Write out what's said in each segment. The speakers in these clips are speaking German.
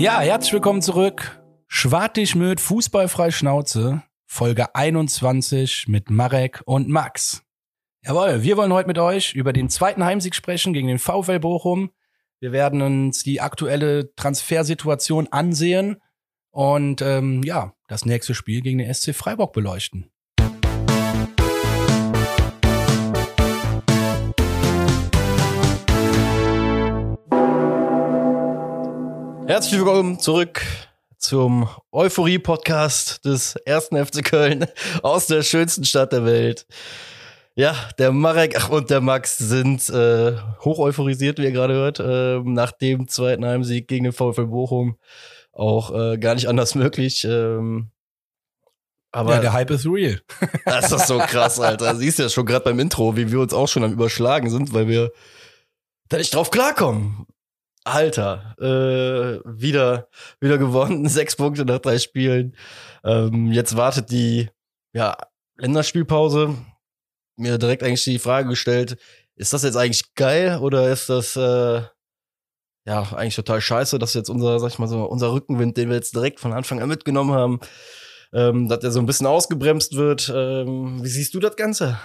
Ja, herzlich willkommen zurück. Schwartig mit Fußballfrei Schnauze, Folge 21 mit Marek und Max. Jawohl, wir wollen heute mit euch über den zweiten Heimsieg sprechen gegen den VfL Bochum. Wir werden uns die aktuelle Transfersituation ansehen und ähm, ja, das nächste Spiel gegen den SC Freiburg beleuchten. Herzlich willkommen zurück zum Euphorie-Podcast des ersten FC Köln aus der schönsten Stadt der Welt. Ja, der Marek und der Max sind äh, hoch euphorisiert, wie ihr gerade hört, äh, nach dem zweiten Heimsieg gegen den VfL Bochum. Auch äh, gar nicht anders möglich. Ähm, aber ja, der Hype ist real. das ist so krass, Alter. Siehst du ja schon gerade beim Intro, wie wir uns auch schon am Überschlagen sind, weil wir da nicht drauf klarkommen. Alter, äh, wieder, wieder gewonnen, sechs Punkte nach drei Spielen. Ähm, jetzt wartet die ja, Länderspielpause. Mir direkt eigentlich die Frage gestellt, ist das jetzt eigentlich geil oder ist das äh, ja eigentlich total scheiße, dass jetzt unser, sag ich mal so, unser Rückenwind, den wir jetzt direkt von Anfang an mitgenommen haben, ähm, dass der so ein bisschen ausgebremst wird. Ähm, wie siehst du das Ganze?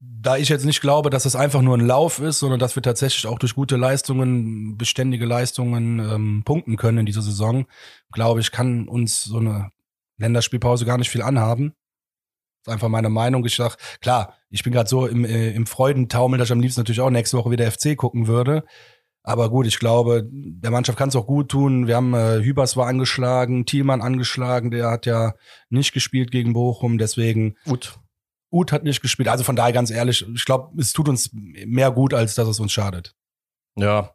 Da ich jetzt nicht glaube, dass es einfach nur ein Lauf ist, sondern dass wir tatsächlich auch durch gute Leistungen, beständige Leistungen ähm, punkten können in dieser Saison, glaube ich, kann uns so eine Länderspielpause gar nicht viel anhaben. Das ist einfach meine Meinung. Ich sag, klar, ich bin gerade so im, äh, im Freudentaumel, dass ich am liebsten natürlich auch nächste Woche wieder FC gucken würde. Aber gut, ich glaube, der Mannschaft kann es auch gut tun. Wir haben äh, Hübers war angeschlagen, Thielmann angeschlagen, der hat ja nicht gespielt gegen Bochum, deswegen gut Uth hat nicht gespielt. Also von daher ganz ehrlich, ich glaube, es tut uns mehr gut, als dass es uns schadet. Ja.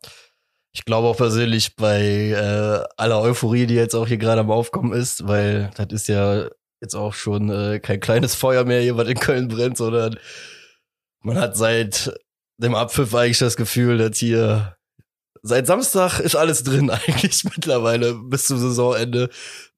Ich glaube auch persönlich bei äh, aller Euphorie, die jetzt auch hier gerade am Aufkommen ist, weil das ist ja jetzt auch schon äh, kein kleines Feuer mehr hier, was in Köln brennt, sondern man hat seit dem Abpfiff eigentlich das Gefühl, dass hier seit Samstag ist alles drin eigentlich mittlerweile bis zum Saisonende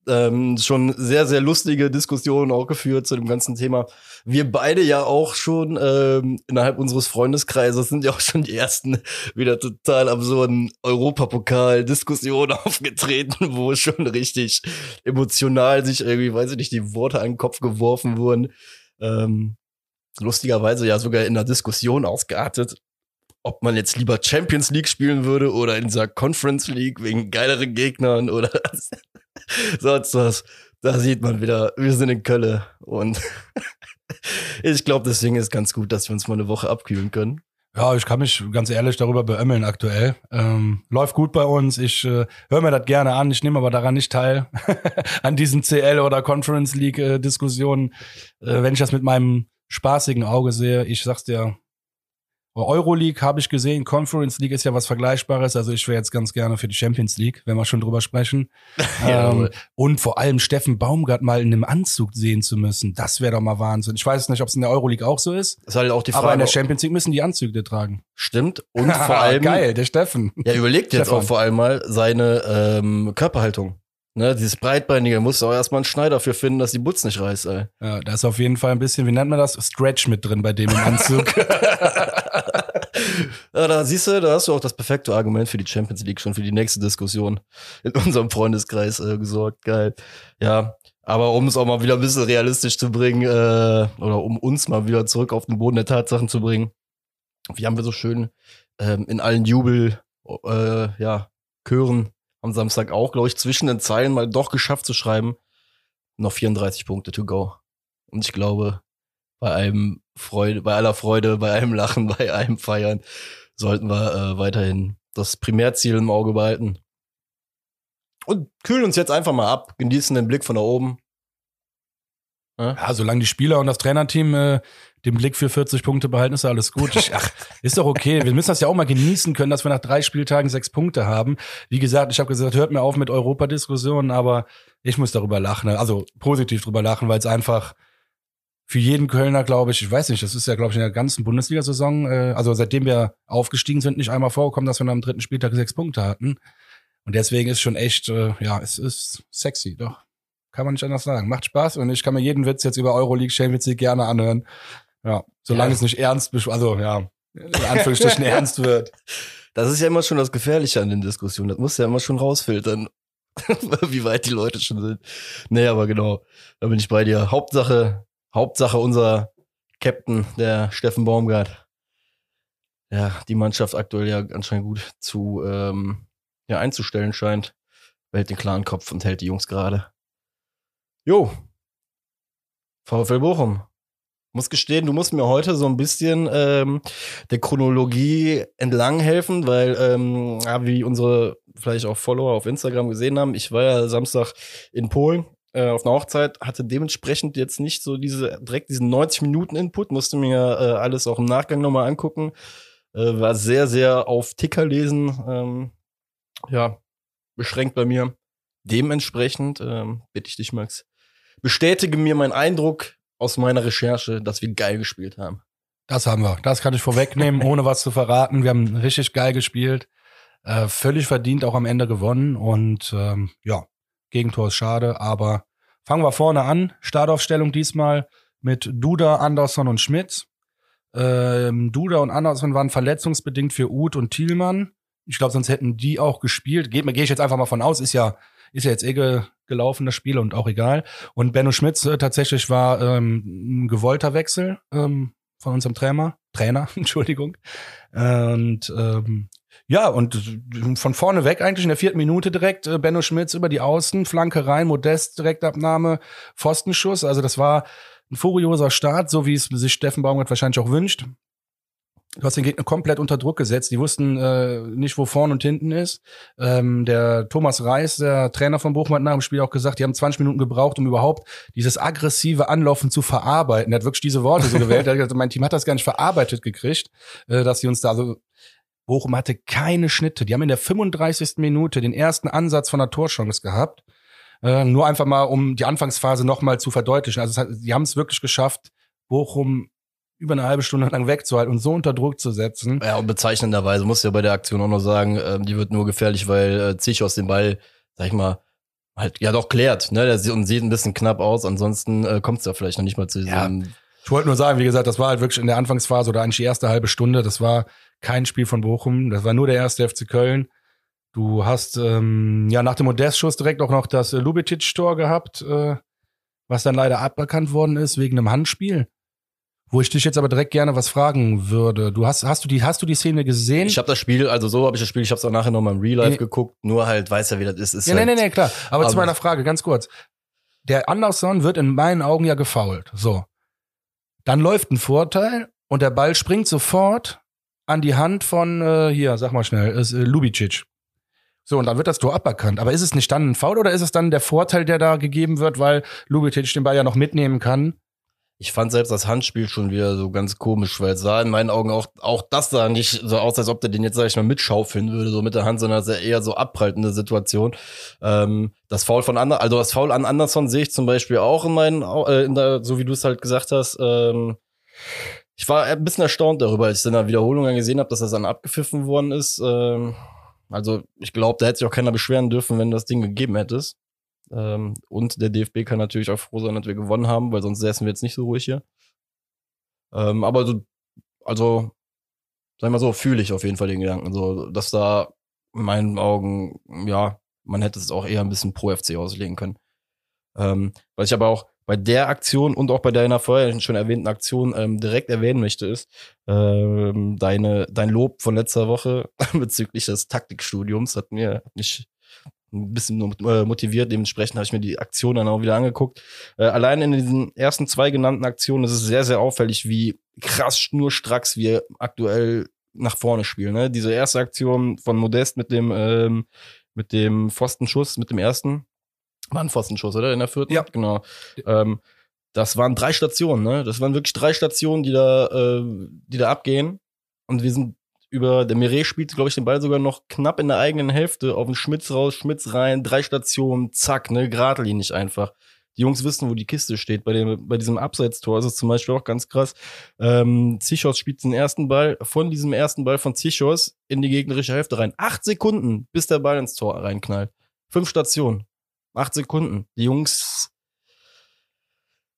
ähm, schon sehr, sehr lustige Diskussionen auch geführt zu dem ganzen Thema. Wir beide ja auch schon ähm, innerhalb unseres Freundeskreises sind ja auch schon die ersten wieder total absurden Europapokal-Diskussionen aufgetreten, wo schon richtig emotional sich irgendwie, weiß ich nicht, die Worte an den Kopf geworfen wurden. Ähm, lustigerweise ja sogar in der Diskussion ausgeartet, ob man jetzt lieber Champions League spielen würde oder in dieser Conference League wegen geileren Gegnern oder sonst was. Da sieht man wieder, wir sind in Köln und ich glaube, deswegen ist ganz gut, dass wir uns mal eine Woche abkühlen können. Ja, ich kann mich ganz ehrlich darüber beömmeln aktuell. Ähm, läuft gut bei uns. Ich äh, höre mir das gerne an. Ich nehme aber daran nicht teil an diesen CL oder Conference League äh, Diskussionen. Äh, wenn ich das mit meinem spaßigen Auge sehe, ich sag's dir, Euroleague habe ich gesehen, Conference League ist ja was Vergleichbares. Also ich wäre jetzt ganz gerne für die Champions League, wenn wir schon drüber sprechen. ähm, und vor allem Steffen Baumgart mal in einem Anzug sehen zu müssen, das wäre doch mal Wahnsinn. Ich weiß nicht, ob es in der Euroleague auch so ist. Das ist halt auch die Frage. Aber in der Champions League müssen die Anzüge tragen. Stimmt. Und vor allem. Geil, der Steffen. Ja, überlegt jetzt auch vor allem mal seine ähm, Körperhaltung. Ne, dieses Breitbeinige, musst du auch erstmal einen Schneider für finden, dass die Butz nicht reißt, ey. Ja, da ist auf jeden Fall ein bisschen, wie nennt man das? Stretch mit drin bei dem im Anzug. ja, da siehst du, da hast du auch das perfekte Argument für die Champions League schon für die nächste Diskussion in unserem Freundeskreis äh, gesorgt. Geil. Ja, aber um es auch mal wieder ein bisschen realistisch zu bringen, äh, oder um uns mal wieder zurück auf den Boden der Tatsachen zu bringen, wie haben wir so schön ähm, in allen Jubel, äh, ja, Chören am Samstag auch, glaube ich, zwischen den Zeilen mal doch geschafft zu schreiben. Noch 34 Punkte to go. Und ich glaube, bei einem Freude, bei aller Freude, bei einem Lachen, bei einem Feiern sollten wir äh, weiterhin das Primärziel im Auge behalten. Und kühlen uns jetzt einfach mal ab, genießen den Blick von da oben. Ja, ja solange die Spieler und das Trainerteam äh, den Blick für 40 Punkte behalten, ist alles gut. Ich, ach, ist doch okay. Wir müssen das ja auch mal genießen können, dass wir nach drei Spieltagen sechs Punkte haben. Wie gesagt, ich habe gesagt, hört mir auf mit Europadiskussionen, aber ich muss darüber lachen. Also positiv darüber lachen, weil es einfach für jeden Kölner, glaube ich, ich weiß nicht, das ist ja, glaube ich, in der ganzen Bundesliga-Saison, äh, also seitdem wir aufgestiegen sind, nicht einmal vorgekommen, dass wir am dritten Spieltag sechs Punkte hatten. Und deswegen ist schon echt, äh, ja, es ist sexy, doch. Kann man nicht anders sagen. Macht Spaß und ich kann mir jeden Witz jetzt über Euroleague Champions League gerne anhören. Ja, solange ja. es nicht ernst, also ja, in Anführungsstrichen ernst wird. Das ist ja immer schon das Gefährliche an den Diskussionen. Das muss ja immer schon rausfiltern, wie weit die Leute schon sind. Nee, aber genau, da bin ich bei dir. Hauptsache, Hauptsache unser Captain, der Steffen Baumgart. Ja, die Mannschaft aktuell ja anscheinend gut zu ähm, ja, einzustellen scheint. Behält den klaren Kopf und hält die Jungs gerade. Jo. VfL Bochum muss gestehen, du musst mir heute so ein bisschen ähm, der Chronologie entlang helfen, weil, ähm, ja, wie unsere vielleicht auch Follower auf Instagram gesehen haben, ich war ja Samstag in Polen äh, auf einer Hochzeit, hatte dementsprechend jetzt nicht so diese direkt diesen 90 Minuten Input, musste mir äh, alles auch im Nachgang nochmal angucken, äh, war sehr sehr auf Ticker lesen, ähm, ja beschränkt bei mir. Dementsprechend ähm, bitte ich dich, Max, bestätige mir meinen Eindruck aus meiner Recherche, dass wir geil gespielt haben. Das haben wir. Das kann ich vorwegnehmen, ohne was zu verraten. Wir haben richtig geil gespielt. Äh, völlig verdient auch am Ende gewonnen. Und ähm, ja, Gegentor ist schade, aber fangen wir vorne an. Startaufstellung diesmal mit Duda, Anderson und Schmidt. Ähm, Duda und Anderson waren verletzungsbedingt für Uth und Thielmann. Ich glaube, sonst hätten die auch gespielt. Gehe geh ich jetzt einfach mal von aus, ist ja ist ja jetzt eh ge gelaufen, das Spiel und auch egal. Und Benno Schmitz äh, tatsächlich war ähm, ein gewollter Wechsel ähm, von unserem Trainer, Trainer, Entschuldigung. Und ähm, ja, und von vorne weg eigentlich in der vierten Minute direkt äh, Benno Schmitz über die Außen, Flanke rein, Modest, Direktabnahme, Pfostenschuss. Also das war ein furioser Start, so wie es sich Steffen Baumgart wahrscheinlich auch wünscht. Du hast den Gegner komplett unter Druck gesetzt. Die wussten äh, nicht, wo vorne und hinten ist. Ähm, der Thomas Reis, der Trainer von Bochum, hat nach dem Spiel auch gesagt, die haben 20 Minuten gebraucht, um überhaupt dieses aggressive Anlaufen zu verarbeiten. Er hat wirklich diese Worte so gewählt. Er hat gesagt, mein Team hat das gar nicht verarbeitet gekriegt, äh, dass sie uns da so Bochum hatte keine Schnitte. Die haben in der 35. Minute den ersten Ansatz von einer Torchance gehabt. Äh, nur einfach mal, um die Anfangsphase nochmal zu verdeutlichen. Also hat, die haben es wirklich geschafft, Bochum über eine halbe Stunde lang wegzuhalten und so unter Druck zu setzen. Ja, und bezeichnenderweise muss ja bei der Aktion auch noch sagen, ähm, die wird nur gefährlich, weil äh, Zichos den Ball, sag ich mal, halt ja doch klärt, ne? Der sieht, und sieht ein bisschen knapp aus, ansonsten äh, kommt es ja vielleicht noch nicht mal zu diesem. Ja, ich wollte nur sagen, wie gesagt, das war halt wirklich in der Anfangsphase oder eigentlich die erste halbe Stunde, das war kein Spiel von Bochum, das war nur der erste FC Köln. Du hast ähm, ja nach dem Modest-Schuss direkt auch noch das äh, Lubicic-Tor gehabt, äh, was dann leider aberkannt worden ist wegen einem Handspiel. Wo ich dich jetzt aber direkt gerne was fragen würde. Du hast, hast du die, hast du die Szene gesehen? Ich habe das Spiel, also so habe ich das Spiel, ich habe es auch nachher nochmal im Real Life nee. geguckt, nur halt weiß ja, wie das ist. ist ja, halt, nee, nee, nee, klar. Aber, aber zu meiner Frage, ganz kurz. Der Anderson wird in meinen Augen ja gefault. So. Dann läuft ein Vorteil und der Ball springt sofort an die Hand von, äh, hier, sag mal schnell, ist, äh, Lubicic. So, und dann wird das Tor aberkannt. Aber ist es nicht dann ein Foul oder ist es dann der Vorteil, der da gegeben wird, weil Lubicic den Ball ja noch mitnehmen kann? Ich fand selbst das Handspiel schon wieder so ganz komisch, weil es sah in meinen Augen auch, auch das sah nicht so aus, als ob der den jetzt, sag ich mal, mitschaufeln würde, so mit der Hand, sondern es ist eher so abprallende Situation. Ähm, das Foul von Anderson, also das Foul an Anderson sehe ich zum Beispiel auch in meinen, äh, in der, so wie du es halt gesagt hast, ähm, ich war ein bisschen erstaunt darüber, als ich in der Wiederholung gesehen habe, dass das dann abgepfiffen worden ist. Ähm, also ich glaube, da hätte sich auch keiner beschweren dürfen, wenn das Ding gegeben hättest. Ähm, und der DFB kann natürlich auch froh sein, dass wir gewonnen haben, weil sonst säßen wir jetzt nicht so ruhig hier. Ähm, aber so, also, sag mal so, fühle ich auf jeden Fall den Gedanken. So, dass da in meinen Augen, ja, man hätte es auch eher ein bisschen pro FC auslegen können. Ähm, was ich aber auch bei der Aktion und auch bei deiner vorher schon erwähnten Aktion ähm, direkt erwähnen möchte, ist ähm, deine, dein Lob von letzter Woche bezüglich des Taktikstudiums hat mir hat mich ein bisschen äh, motiviert. Dementsprechend habe ich mir die Aktion dann auch wieder angeguckt. Äh, allein in diesen ersten zwei genannten Aktionen ist es sehr, sehr auffällig, wie krass schnurstracks wir aktuell nach vorne spielen. Ne? Diese erste Aktion von Modest mit dem, ähm, mit dem Pfostenschuss, mit dem ersten. War ein Pfostenschuss, oder? In der vierten? Ja. Genau. Ähm, das waren drei Stationen, ne? Das waren wirklich drei Stationen, die da, äh, die da abgehen. Und wir sind über, der Mire spielt, glaube ich, den Ball sogar noch knapp in der eigenen Hälfte auf den Schmitz raus, Schmitz rein, drei Stationen, zack, ne, geradlinig einfach. Die Jungs wissen, wo die Kiste steht. Bei, dem, bei diesem Abseitstor ist es zum Beispiel auch ganz krass. Ähm, Zichos spielt den ersten Ball, von diesem ersten Ball von Zichos in die gegnerische Hälfte rein. Acht Sekunden, bis der Ball ins Tor reinknallt. Fünf Stationen. Acht Sekunden. Die Jungs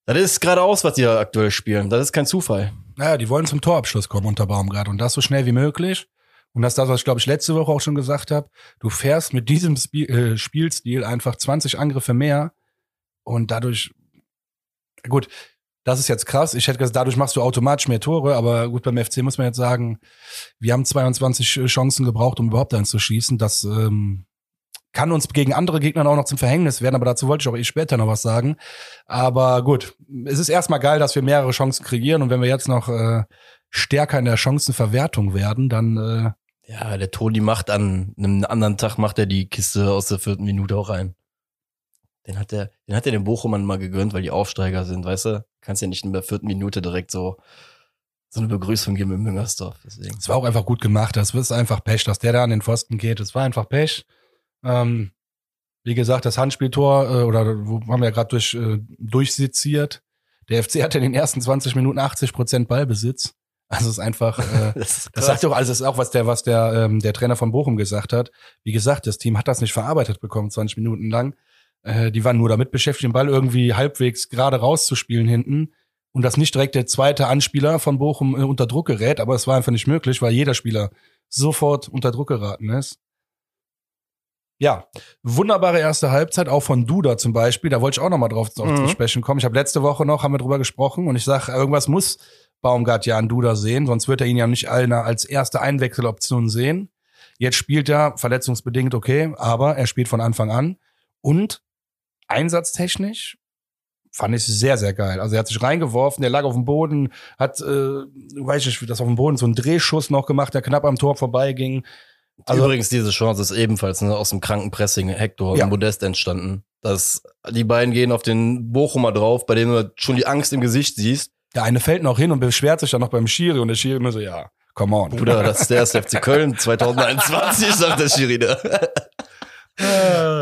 das ist geradeaus, was die aktuell spielen. Das ist kein Zufall. Naja, die wollen zum Torabschluss kommen unter Baumgart und das so schnell wie möglich. Und das ist das, was ich glaube ich letzte Woche auch schon gesagt habe. Du fährst mit diesem Spiel, äh, Spielstil einfach 20 Angriffe mehr und dadurch, gut, das ist jetzt krass. Ich hätte gesagt, dadurch machst du automatisch mehr Tore, aber gut, beim FC muss man jetzt sagen, wir haben 22 Chancen gebraucht, um überhaupt eins zu schießen. Das ähm, kann uns gegen andere Gegner auch noch zum Verhängnis werden, aber dazu wollte ich auch eh später noch was sagen. Aber gut, es ist erstmal geil, dass wir mehrere Chancen kreieren und wenn wir jetzt noch äh, stärker in der Chancenverwertung werden, dann äh, ja, der Toni macht an einem anderen Tag macht er die Kiste aus der vierten Minute auch rein. Den hat der, den hat er den Bochumern mal gegönnt, weil die Aufsteiger sind, weißt du? Kannst ja nicht in der vierten Minute direkt so so eine Begrüßung geben im Müngersdorf. Es war auch einfach gut gemacht. Das ist einfach Pech, dass der da an den Pfosten geht. Es war einfach Pech. Ähm, wie gesagt, das Handspieltor, äh, oder wo haben wir ja gerade durch, äh, durchsitziert. Der FC hatte in den ersten 20 Minuten 80 Prozent Ballbesitz. Also es ist einfach, äh, das, das sagt doch, also es ist auch was der, was der, ähm, der Trainer von Bochum gesagt hat. Wie gesagt, das Team hat das nicht verarbeitet bekommen, 20 Minuten lang. Äh, die waren nur damit beschäftigt, den Ball irgendwie halbwegs gerade rauszuspielen hinten und dass nicht direkt der zweite Anspieler von Bochum äh, unter Druck gerät, aber es war einfach nicht möglich, weil jeder Spieler sofort unter Druck geraten ist. Ja, wunderbare erste Halbzeit, auch von Duda zum Beispiel. Da wollte ich auch noch mal drauf mhm. zu sprechen kommen. Ich habe letzte Woche noch, haben wir drüber gesprochen und ich sage, irgendwas muss Baumgart ja an Duda sehen, sonst wird er ihn ja nicht als erste Einwechseloption sehen. Jetzt spielt er verletzungsbedingt okay, aber er spielt von Anfang an und einsatztechnisch fand ich sehr, sehr geil. Also er hat sich reingeworfen, der lag auf dem Boden, hat, äh, weiß ich nicht, das auf dem Boden so einen Drehschuss noch gemacht, der knapp am Tor vorbeiging. Also, Übrigens, diese Chance ist ebenfalls ne, aus dem kranken Pressing Hector ja. und Modest entstanden. Das, die beiden gehen auf den Bochumer drauf, bei dem du schon die Angst im Gesicht siehst. Der eine fällt noch hin und beschwert sich dann noch beim Schiri und der Schiri immer so, ja, come on. Bruder, das ist der erste FC Köln 2021, sagt der Schiri da.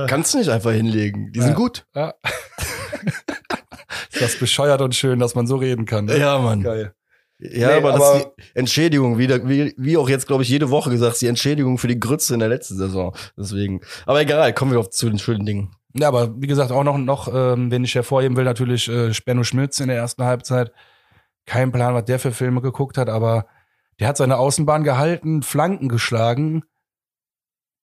Kannst du nicht einfach hinlegen. Die sind gut. Ja. ist das bescheuert und schön, dass man so reden kann. Ne? Ja, Mann. Geil. Ja, nee, aber, aber das ist die Entschädigung, wie, wie, wie auch jetzt, glaube ich, jede Woche gesagt, die Entschädigung für die Grütze in der letzten Saison. Deswegen. Aber egal, kommen wir auf zu den schönen Dingen. Ja, aber wie gesagt, auch noch, noch ähm, wenn ich hervorheben will, natürlich äh, Spenno Schmitz in der ersten Halbzeit. Kein Plan, was der für Filme geguckt hat, aber der hat seine Außenbahn gehalten, Flanken geschlagen.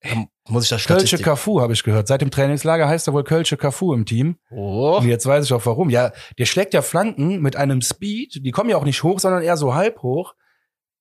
Ja, muss ich das Kölsche Cafu habe ich gehört. Seit dem Trainingslager heißt er wohl Kölsche Cafu im Team. Oh. Und jetzt weiß ich auch warum. Ja, der schlägt ja Flanken mit einem Speed. Die kommen ja auch nicht hoch, sondern eher so halb hoch.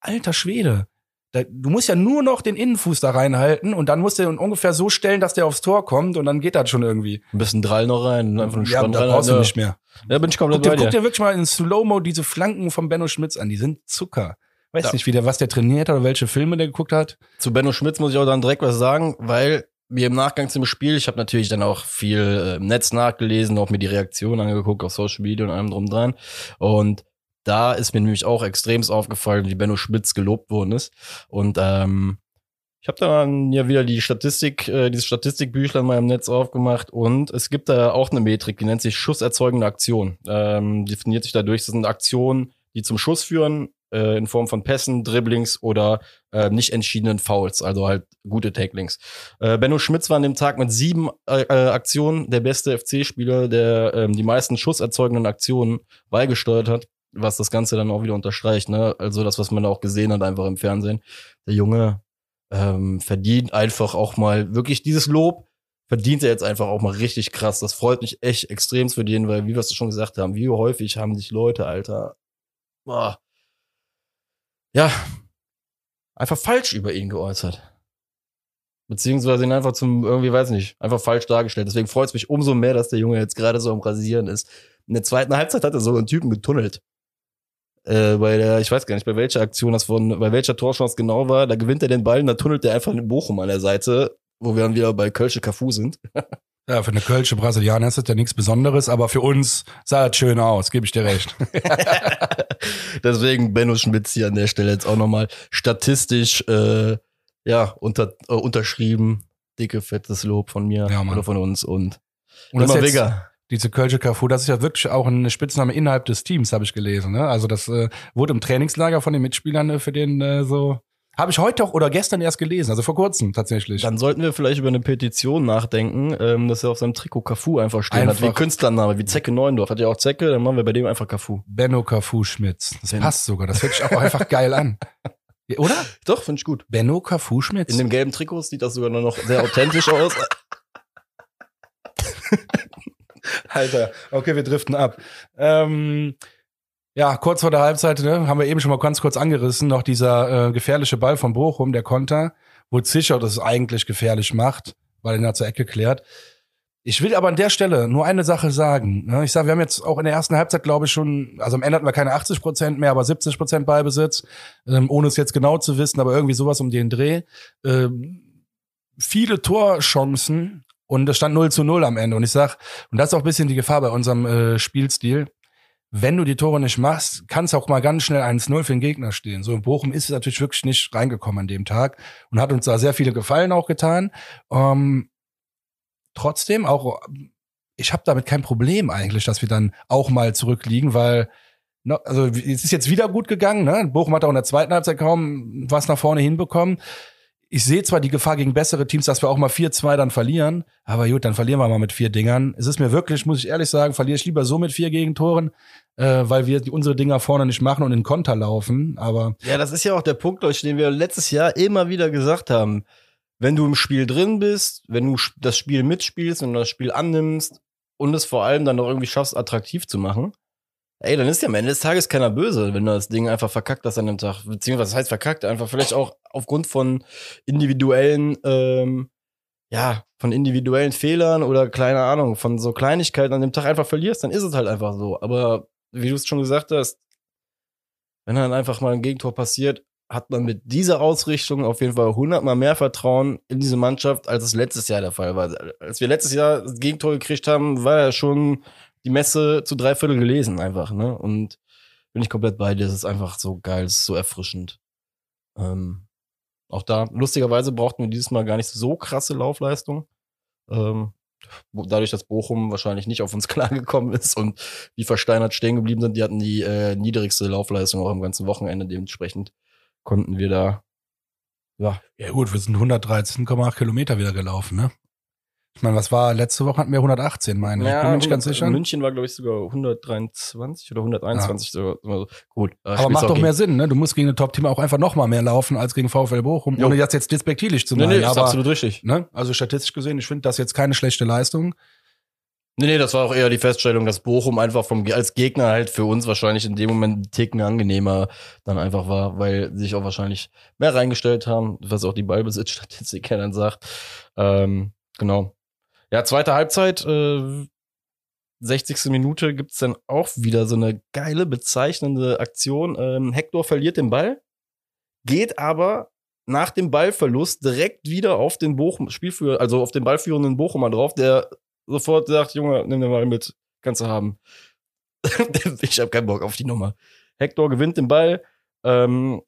Alter Schwede. Da, du musst ja nur noch den Innenfuß da reinhalten und dann musst du ihn ungefähr so stellen, dass der aufs Tor kommt und dann geht das schon irgendwie. Ein bisschen Drall noch rein, einfach einen ja, da brauchst du nicht mehr. Ja, bin ich komplett guck dir, guck dir wirklich mal in Slow-Mo diese Flanken von Benno Schmitz an, die sind Zucker. Weiß ja. nicht, wie der, was der trainiert hat oder welche Filme der geguckt hat. Zu Benno Schmitz muss ich auch dann direkt was sagen, weil mir im Nachgang zum Spiel, ich habe natürlich dann auch viel äh, im Netz nachgelesen, auch mir die Reaktion angeguckt auf Social Media und allem drum dran. Und da ist mir nämlich auch extremst aufgefallen, wie Benno Schmitz gelobt worden ist. Und ähm, ich habe dann ja wieder die Statistik, äh, dieses Statistikbüchlein mal im Netz aufgemacht und es gibt da auch eine Metrik, die nennt sich schusserzeugende Aktion. Ähm, definiert sich dadurch, das sind Aktionen, die zum Schuss führen, äh, in Form von Pässen, Dribblings oder äh, nicht entschiedenen Fouls, also halt gute Tacklings. Äh, Benno Schmitz war an dem Tag mit sieben äh, äh Aktionen der beste FC-Spieler, der ähm, die meisten schusserzeugenden Aktionen beigesteuert hat, was das Ganze dann auch wieder unterstreicht. Ne? Also das, was man auch gesehen hat, einfach im Fernsehen. Der Junge ähm, verdient einfach auch mal wirklich dieses Lob verdient er jetzt einfach auch mal richtig krass. Das freut mich echt extrem für den, weil, wie wir es schon gesagt haben, wie häufig haben sich Leute, Alter, boah, ja, einfach falsch über ihn geäußert. Beziehungsweise ihn einfach zum, irgendwie, weiß nicht, einfach falsch dargestellt. Deswegen freut es mich umso mehr, dass der Junge jetzt gerade so am Rasieren ist. In der zweiten Halbzeit hat er so einen Typen getunnelt. Äh, bei der, ich weiß gar nicht, bei welcher Aktion das von, bei welcher Torchance genau war, da gewinnt er den Ball und da tunnelt er einfach in Bochum an der Seite, wo wir dann wieder bei Kölsche Cafu sind. Ja, für eine Kölsche Brasilianer ist das ja nichts Besonderes, aber für uns sah das schön aus, gebe ich dir recht. Deswegen Benno Schmitz hier an der Stelle jetzt auch nochmal statistisch äh, ja, unter, äh, unterschrieben. Dicke, fettes Lob von mir ja, oder von uns und, und immer Wigger. Diese Kölsche Carrefour, das ist ja wirklich auch eine Spitzname innerhalb des Teams, habe ich gelesen. Ne? Also das äh, wurde im Trainingslager von den Mitspielern äh, für den äh, so habe ich heute auch oder gestern erst gelesen, also vor kurzem tatsächlich. Dann sollten wir vielleicht über eine Petition nachdenken, ähm, dass er auf seinem Trikot Cafu einfach stehen einfach. hat, wie Künstlername, wie Zecke Neundorf. Hat ja auch Zecke, dann machen wir bei dem einfach Cafu. Benno Cafu Schmitz. Das ben. passt sogar, das hört sich auch einfach geil an. Oder? Doch, finde ich gut. Benno Cafu Schmitz. In dem gelben Trikot sieht das sogar nur noch sehr authentisch aus. Alter, okay, wir driften ab. Ähm, ja, kurz vor der Halbzeit ne, haben wir eben schon mal ganz kurz angerissen, noch dieser äh, gefährliche Ball von Bochum, der Konter, wo Zischer das eigentlich gefährlich macht, weil er ihn zur Ecke klärt. Ich will aber an der Stelle nur eine Sache sagen. Ne? Ich sage, wir haben jetzt auch in der ersten Halbzeit, glaube ich, schon, also am Ende hatten wir keine 80 Prozent mehr, aber 70 Prozent Ballbesitz, ähm, ohne es jetzt genau zu wissen, aber irgendwie sowas um den Dreh. Ähm, viele Torchancen und es stand 0 zu 0 am Ende. Und ich sag, und das ist auch ein bisschen die Gefahr bei unserem äh, Spielstil, wenn du die Tore nicht machst, kann es auch mal ganz schnell 1-0 für den Gegner stehen. So in Bochum ist es natürlich wirklich nicht reingekommen an dem Tag und hat uns da sehr viele Gefallen auch getan. Ähm, trotzdem auch, ich habe damit kein Problem eigentlich, dass wir dann auch mal zurückliegen, weil also es ist jetzt wieder gut gegangen. Ne? Bochum hat auch in der zweiten Halbzeit kaum was nach vorne hinbekommen. Ich sehe zwar die Gefahr gegen bessere Teams, dass wir auch mal 4-2 dann verlieren, aber gut, dann verlieren wir mal mit vier Dingern. Es ist mir wirklich, muss ich ehrlich sagen, verliere ich lieber so mit vier Gegentoren, äh, weil wir unsere Dinger vorne nicht machen und in Konter laufen. Aber ja, das ist ja auch der Punkt, den wir letztes Jahr immer wieder gesagt haben wenn du im Spiel drin bist, wenn du das Spiel mitspielst und das Spiel annimmst und es vor allem dann noch irgendwie schaffst, attraktiv zu machen, ey, dann ist ja am Ende des Tages keiner böse, wenn du das Ding einfach verkackt hast an dem Tag. Beziehungsweise, was heißt verkackt? Einfach vielleicht auch aufgrund von individuellen, ähm, ja, von individuellen Fehlern oder keine Ahnung, von so Kleinigkeiten an dem Tag einfach verlierst, dann ist es halt einfach so. Aber wie du es schon gesagt hast, wenn dann einfach mal ein Gegentor passiert, hat man mit dieser Ausrichtung auf jeden Fall hundertmal mehr Vertrauen in diese Mannschaft, als es letztes Jahr der Fall war. Als wir letztes Jahr das Gegentor gekriegt haben, war ja schon die Messe zu drei Viertel gelesen einfach, ne? Und bin ich komplett bei dir. Das ist einfach so geil, es ist so erfrischend. Ähm, auch da, lustigerweise brauchten wir dieses Mal gar nicht so krasse Laufleistung. Ähm, dadurch, dass Bochum wahrscheinlich nicht auf uns klargekommen ist und wie versteinert stehen geblieben sind, die hatten die äh, niedrigste Laufleistung auch am ganzen Wochenende. Dementsprechend konnten wir da, ja. Ja gut, wir sind 113,8 Kilometer wieder gelaufen, ne? Ich meine, was war, letzte Woche hatten wir 118, meine ja, ich. Bin mir nicht ganz sicher. München war, glaube ich, sogar 123 oder 121. Ja. So, gut. Äh, Aber macht doch mehr Sinn, ne? Du musst gegen ein Top-Team auch einfach noch mal mehr laufen als gegen VfL Bochum, jo. ohne das jetzt despektierlich zu meinen. Nee, nee, ist absolut richtig. Ne? Also statistisch gesehen, ich finde das jetzt keine schlechte Leistung. Nee, nee, das war auch eher die Feststellung, dass Bochum einfach vom, als Gegner halt für uns wahrscheinlich in dem Moment einen Ticken angenehmer dann einfach war, weil sie sich auch wahrscheinlich mehr reingestellt haben, was auch die Ballbesitzstatistik ja dann sagt. Ähm, genau. Ja, zweite Halbzeit, äh, 60. Minute gibt's dann auch wieder so eine geile, bezeichnende Aktion. Ähm, Hector verliert den Ball, geht aber nach dem Ballverlust direkt wieder auf den Bochum Spielführer, also auf den ballführenden Bochumer drauf, der sofort sagt, Junge, nimm den mal mit, kannst du haben. ich habe keinen Bock auf die Nummer. Hector gewinnt den Ball, ähm,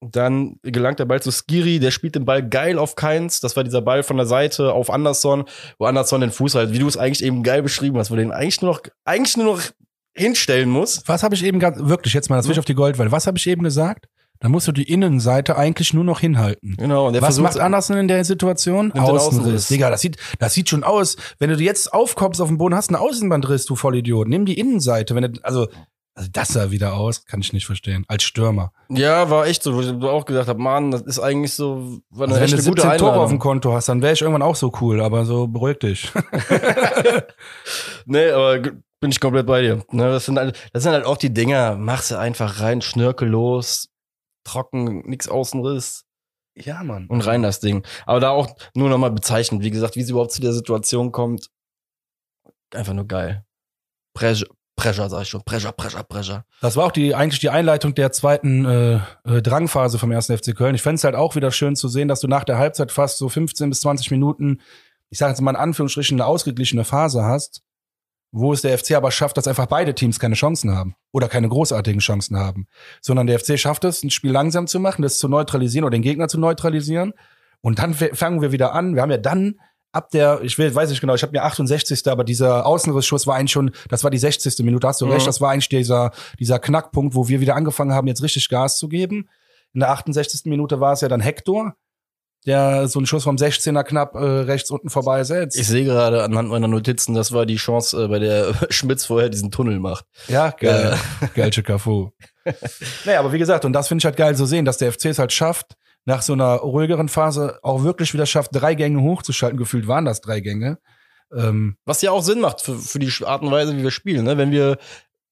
dann gelangt der Ball zu Skiri, der spielt den Ball geil auf Keins. Das war dieser Ball von der Seite auf Anderson, wo Anderson den Fuß halt, wie du es eigentlich eben geil beschrieben hast, wo den eigentlich nur noch, eigentlich nur noch hinstellen muss. Was habe ich eben ganz, wirklich jetzt mal, das will ich auf die Goldwelle. Was habe ich eben gesagt? Dann musst du die Innenseite eigentlich nur noch hinhalten. Genau. Und der Was macht Andersen in der Situation? Außenriss. Außenriss. Digga, das sieht, das sieht schon aus. Wenn du jetzt aufkommst auf dem Boden, hast einen Außenbandriss, du Vollidiot. Nimm die Innenseite. Wenn du, also, also das sah wieder aus, kann ich nicht verstehen. Als Stürmer. Ja, war echt so, wo ich auch gesagt habe, Mann, das ist eigentlich so, war eine, also wenn du 17 Tore auf dem Konto hast, dann wäre ich irgendwann auch so cool, aber so beruhig dich. nee, aber bin ich komplett bei dir. Ne, das sind halt, das sind halt auch die Dinger, mach sie einfach rein, schnörkellos, trocken, nix Außenriss. Ja, Mann. Und rein das Ding. Aber da auch nur nochmal bezeichnet, wie gesagt, wie sie überhaupt zu der Situation kommt. Einfach nur geil. Pressure, Pressure, sag ich schon. Pressure, Pressure, Pressure. Das war auch die, eigentlich die Einleitung der zweiten äh, äh Drangphase vom ersten FC Köln. Ich fände es halt auch wieder schön zu sehen, dass du nach der Halbzeit fast so 15 bis 20 Minuten, ich sage jetzt mal in Anführungsstrichen, eine ausgeglichene Phase hast wo es der FC aber schafft, dass einfach beide Teams keine Chancen haben oder keine großartigen Chancen haben, sondern der FC schafft es, ein Spiel langsam zu machen, das zu neutralisieren oder den Gegner zu neutralisieren und dann fangen wir wieder an. Wir haben ja dann ab der, ich will, weiß nicht genau, ich habe mir 68. aber dieser Außenrissschuss war eigentlich schon, das war die 60. Minute, hast du mhm. recht, das war eigentlich dieser, dieser Knackpunkt, wo wir wieder angefangen haben, jetzt richtig Gas zu geben. In der 68. Minute war es ja dann Hector, der so einen Schuss vom 16er knapp äh, rechts unten vorbei setzt. Ich sehe gerade anhand meiner Notizen, das war die Chance, äh, bei der Schmitz vorher diesen Tunnel macht. Ja, geil. geil, Cafu. naja, aber wie gesagt, und das finde ich halt geil zu sehen, dass der FC es halt schafft, nach so einer ruhigeren Phase auch wirklich wieder schafft, drei Gänge hochzuschalten. Gefühlt waren das drei Gänge. Ähm, Was ja auch Sinn macht für, für die Art und Weise, wie wir spielen. Ne? Wenn wir,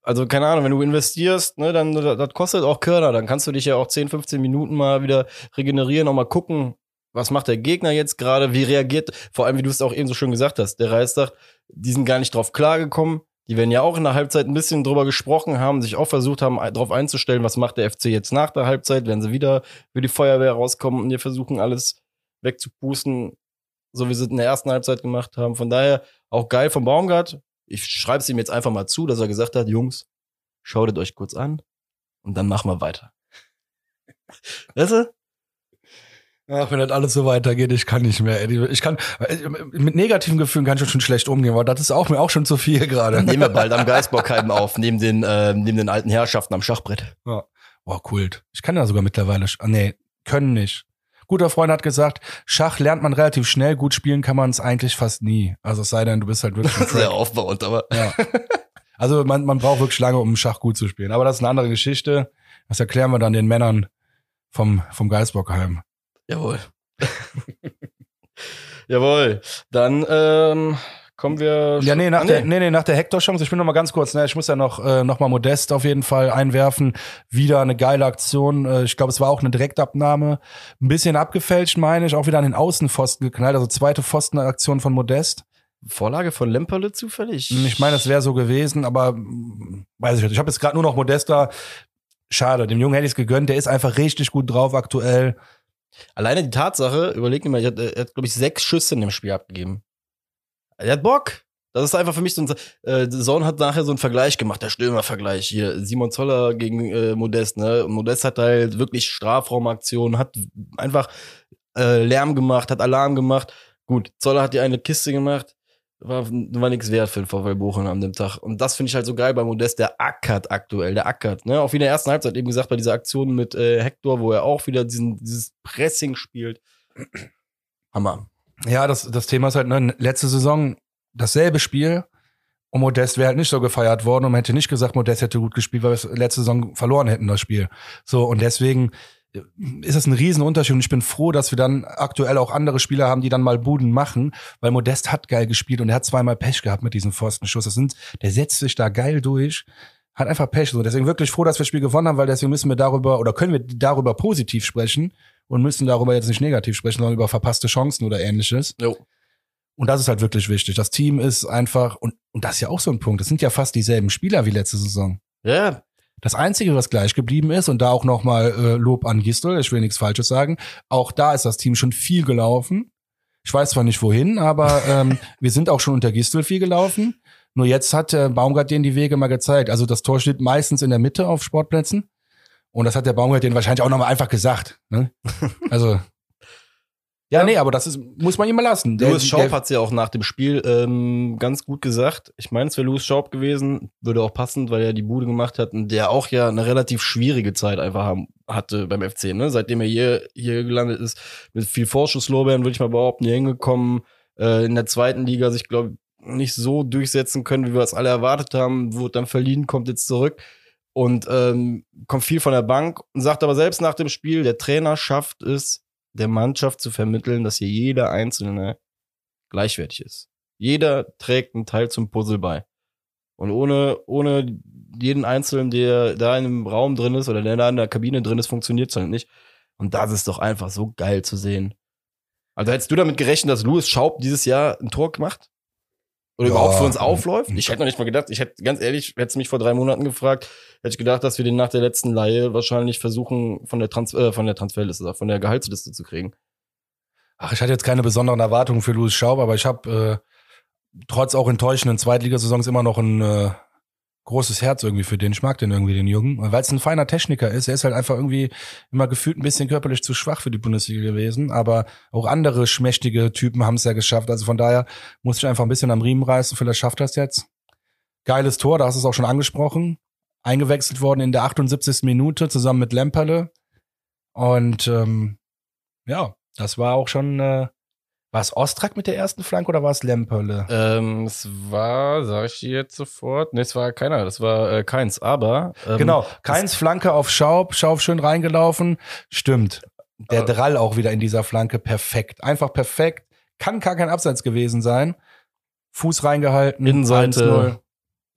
also keine Ahnung, wenn du investierst, ne, dann das kostet auch Körner. Dann kannst du dich ja auch 10, 15 Minuten mal wieder regenerieren, auch mal gucken, was macht der Gegner jetzt gerade, wie reagiert, vor allem wie du es auch eben so schön gesagt hast, der Reichstag, die sind gar nicht drauf klargekommen. Die werden ja auch in der Halbzeit ein bisschen drüber gesprochen haben, sich auch versucht haben, darauf einzustellen, was macht der FC jetzt nach der Halbzeit, wenn sie wieder für die Feuerwehr rauskommen und wir versuchen alles wegzupusten so wie sie es in der ersten Halbzeit gemacht haben. Von daher auch geil vom Baumgart. Ich schreibe es ihm jetzt einfach mal zu, dass er gesagt hat, Jungs, schaut euch kurz an und dann machen wir weiter. weißt du? Ach, wenn das alles so weitergeht, ich kann nicht mehr. Ich kann mit negativen Gefühlen kann ich schon schlecht umgehen, weil das ist auch mir auch schon zu viel gerade. Nehmen wir bald am Geistbockheim auf, neben den äh, neben den alten Herrschaften am Schachbrett. Ja. Boah, Kult. Ich kann ja sogar mittlerweile. Ah, nee, können nicht guter Freund hat gesagt, Schach lernt man relativ schnell, gut spielen kann man es eigentlich fast nie. Also es sei denn, du bist halt wirklich Sehr aufbauend, aber. Ja. Also man, man braucht wirklich lange, um Schach gut zu spielen. Aber das ist eine andere Geschichte. Das erklären wir dann den Männern vom, vom Geisbockheim. Jawohl. Jawohl. Dann ähm, Kommen wir. Ja, nee, nach, ah, nee. Der, nee, nee, nach der Hector-Chance. Ich bin noch mal ganz kurz. Ne, ich muss ja noch, äh, noch mal Modest auf jeden Fall einwerfen. Wieder eine geile Aktion. Äh, ich glaube, es war auch eine Direktabnahme. Ein bisschen abgefälscht, meine ich. Auch wieder an den Außenpfosten geknallt. Also zweite Pfostenaktion von Modest. Vorlage von Lemperle zufällig? Ich meine, es wäre so gewesen, aber mm, weiß ich nicht. Ich habe jetzt gerade nur noch Modest da. Schade, dem Jungen hätte ich es gegönnt. Der ist einfach richtig gut drauf aktuell. Alleine die Tatsache, überleg dir mal, er hat, hat glaube ich, sechs Schüsse in dem Spiel abgegeben. Er hat Bock. Das ist einfach für mich so ein. Äh, Zone hat nachher so einen Vergleich gemacht, der Stürmervergleich hier. Simon Zoller gegen äh, Modest, ne? Und Modest hat halt wirklich Strafraumaktionen, hat einfach äh, Lärm gemacht, hat Alarm gemacht. Gut, Zoller hat die eine Kiste gemacht, war, war nichts wert für den VfL Bochum an dem Tag. Und das finde ich halt so geil bei Modest, der ackert aktuell, der ackert. Ne? Auch wie in der ersten Halbzeit eben gesagt, bei dieser Aktion mit äh, Hector, wo er auch wieder diesen, dieses Pressing spielt. Hammer. Ja, das, das Thema ist halt, ne, letzte Saison dasselbe Spiel und Modest wäre halt nicht so gefeiert worden und man hätte nicht gesagt, Modest hätte gut gespielt, weil wir letzte Saison verloren hätten, das Spiel. So, und deswegen ist es ein Riesenunterschied und ich bin froh, dass wir dann aktuell auch andere Spieler haben, die dann mal Buden machen, weil Modest hat geil gespielt und er hat zweimal Pech gehabt mit diesem Pfostenschuss. Das sind, der setzt sich da geil durch, hat einfach Pech. So, deswegen wirklich froh, dass wir das Spiel gewonnen haben, weil deswegen müssen wir darüber oder können wir darüber positiv sprechen und müssen darüber jetzt nicht negativ sprechen, sondern über verpasste Chancen oder ähnliches. Jo. Und das ist halt wirklich wichtig. Das Team ist einfach, und, und das ist ja auch so ein Punkt, das sind ja fast dieselben Spieler wie letzte Saison. Ja. Das Einzige, was gleich geblieben ist, und da auch nochmal äh, Lob an Gistel, ich will nichts Falsches sagen, auch da ist das Team schon viel gelaufen. Ich weiß zwar nicht wohin, aber ähm, wir sind auch schon unter Gistel viel gelaufen. Nur jetzt hat äh, Baumgart denen die Wege mal gezeigt. Also das Tor steht meistens in der Mitte auf Sportplätzen. Und das hat der Baumgart denen wahrscheinlich auch nochmal einfach gesagt. Ne? Also. Ja, nee, aber das ist, muss man ihm mal lassen. Der, Louis Schaub hat es ja auch nach dem Spiel ähm, ganz gut gesagt. Ich meine, es wäre Louis Schaub gewesen, würde auch passen, weil er die Bude gemacht hat und der auch ja eine relativ schwierige Zeit einfach haben, hatte beim FC, ne? Seitdem er hier, hier gelandet ist, mit viel Vorschusslorbeeren, würde ich mal behaupten, hier hingekommen, äh, in der zweiten Liga sich, glaube nicht so durchsetzen können, wie wir es alle erwartet haben, wurde dann verliehen, kommt jetzt zurück und ähm, kommt viel von der Bank und sagt aber selbst nach dem Spiel, der Trainer schafft es, der Mannschaft zu vermitteln, dass hier jeder Einzelne gleichwertig ist. Jeder trägt einen Teil zum Puzzle bei. Und ohne, ohne jeden Einzelnen, der da in einem Raum drin ist oder der da in der Kabine drin ist, funktioniert es halt nicht. Und das ist doch einfach so geil zu sehen. Also hättest du damit gerechnet, dass Louis Schaub dieses Jahr ein Tor gemacht? Oder ja. überhaupt für uns aufläuft. Ich hätte noch nicht mal gedacht, ich hätte, ganz ehrlich, hätte mich vor drei Monaten gefragt, hätte ich gedacht, dass wir den nach der letzten Leihe wahrscheinlich versuchen, von der Trans äh, von der Transferliste, von der Gehaltsliste zu kriegen. Ach, ich hatte jetzt keine besonderen Erwartungen für Louis Schaub, aber ich habe äh, trotz auch enttäuschenden Zweitligasaisons immer noch ein äh, großes Herz irgendwie für den. Ich mag den irgendwie, den Jungen. Weil es ein feiner Techniker ist. Er ist halt einfach irgendwie immer gefühlt ein bisschen körperlich zu schwach für die Bundesliga gewesen. Aber auch andere schmächtige Typen haben es ja geschafft. Also von daher muss ich einfach ein bisschen am Riemen reißen. Vielleicht schafft das jetzt. Geiles Tor, da hast du es auch schon angesprochen. Eingewechselt worden in der 78. Minute zusammen mit Lemperle. Und ähm, ja, Das war auch schon, äh, war es Ostrak mit der ersten Flanke oder war es Lemperle? Ähm, es war, sag ich dir jetzt sofort, nee, es war keiner, das war äh, keins, aber. Ähm, genau, keins Flanke auf Schaub, Schaub schön reingelaufen. Stimmt. Der Äh. Drall auch wieder in dieser Flanke perfekt. Einfach perfekt. Kann gar kein Abseits gewesen sein. Fuß reingehalten. 1-0. Innenseite.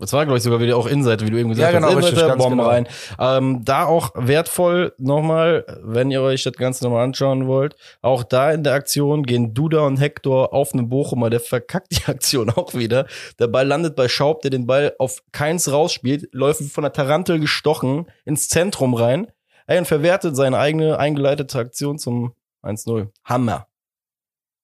Das war, glaube ich, sogar wieder auch Innenseite, wie du eben gesagt Ja, genau, hast. richtig, Innenseite, ganz Bomben genau. rein. Ähm, da auch wertvoll nochmal, wenn ihr euch das Ganze nochmal anschauen wollt. Auch da in der Aktion gehen Duda und Hector auf einen Bochumer. Der verkackt die Aktion auch wieder. Der Ball landet bei Schaub, der den Ball auf keins rausspielt, läuft von der Tarantel gestochen ins Zentrum rein. Ey, und verwertet seine eigene eingeleitete Aktion zum 1-0. Hammer.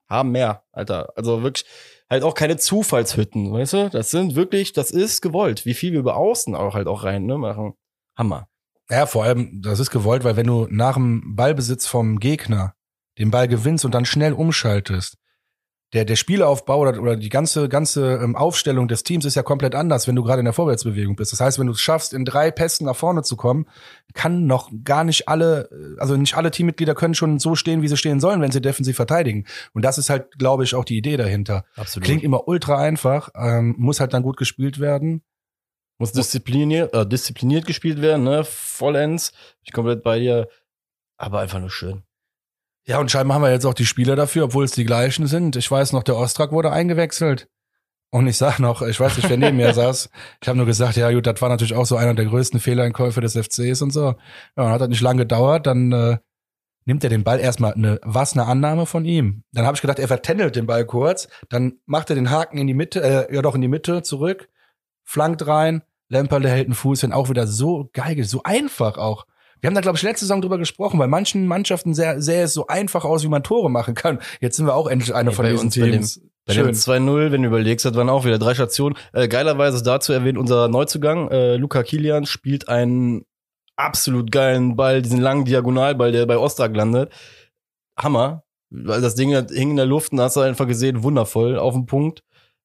Hammer, Alter. Also wirklich halt auch keine Zufallshütten, weißt du? Das sind wirklich, das ist gewollt. Wie viel wir über Außen auch halt auch rein ne, machen. Hammer. Ja, vor allem, das ist gewollt, weil wenn du nach dem Ballbesitz vom Gegner den Ball gewinnst und dann schnell umschaltest, der, der Spielaufbau oder, oder die ganze, ganze ähm, Aufstellung des Teams ist ja komplett anders, wenn du gerade in der Vorwärtsbewegung bist. Das heißt, wenn du es schaffst, in drei Pässen nach vorne zu kommen, kann noch gar nicht alle, äh, also nicht alle Teammitglieder können schon so stehen, wie sie stehen sollen, wenn sie defensiv verteidigen. Und das ist halt, glaube ich, auch die Idee dahinter. Absolut. Klingt immer ultra einfach, ähm, muss halt dann gut gespielt werden. Muss diszipliniert, äh, diszipliniert gespielt werden, ne? Vollends. Ich komplett bei dir. Aber einfach nur schön. Ja, und scheinbar haben wir jetzt auch die Spieler dafür, obwohl es die gleichen sind. Ich weiß noch, der Ostrak wurde eingewechselt. Und ich sag noch, ich weiß nicht, wer neben mir saß. Ich habe nur gesagt, ja gut, das war natürlich auch so einer der größten Fehlereinkäufe des FCs und so. Ja, dann hat das nicht lange gedauert, dann äh, nimmt er den Ball erstmal eine, was eine Annahme von ihm. Dann habe ich gedacht, er vertändelt den Ball kurz, dann macht er den Haken in die Mitte, äh, ja doch in die Mitte zurück, flankt rein, Lemperle hält einen Fuß hin, auch wieder so geil, so einfach auch. Wir haben da, glaube ich, letzte Saison drüber gesprochen, bei manchen Mannschaften sehr, sähe es so einfach aus, wie man Tore machen kann. Jetzt sind wir auch endlich einer Ey, von diesen uns, bei dem- Teams. Bei dem Schön. 2-0, wenn du überlegst, das waren auch wieder drei Stationen. Äh, geilerweise ist dazu erwähnt, unser Neuzugang, äh, Luca Kilian, spielt einen absolut geilen Ball, diesen langen Diagonalball, der bei Ostrak landet. Hammer. Weil das Ding hat- hing in der Luft und hast du einfach gesehen, wundervoll, auf den Punkt.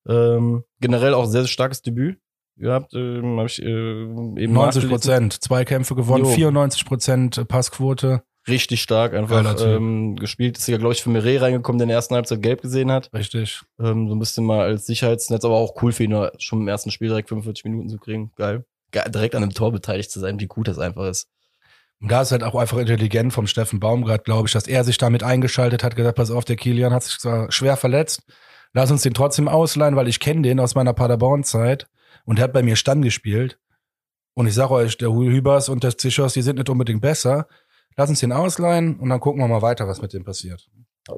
Ähm, generell auch sehr, sehr starkes Debüt gehabt. Ähm, hab ich, äh, eben 90 nachgelesen. Prozent, zwei Kämpfe gewonnen, Jo. 94 Prozent Passquote. Richtig stark einfach ähm, gespielt. Ist ja, glaube ich, für Mire reingekommen, der in der ersten Halbzeit gelb gesehen hat. Richtig. Ähm, so ein bisschen mal als Sicherheitsnetz, aber auch cool für ihn, schon im ersten Spiel direkt 45 Minuten zu kriegen. Geil. Ge direkt an einem Tor beteiligt zu sein, wie gut das einfach ist. Und da ist halt auch einfach intelligent vom Steffen Baumgart, glaube ich, dass er sich damit eingeschaltet hat, gesagt, pass auf, der Kilian hat sich zwar schwer verletzt, lass uns den trotzdem ausleihen, weil ich kenne den aus meiner Paderborn-Zeit und der hat bei mir Stamm gespielt. Und ich sage euch, der Hübers und der Zichos, die sind nicht unbedingt besser. Lass uns den ausleihen und dann gucken wir mal weiter, was mit dem passiert.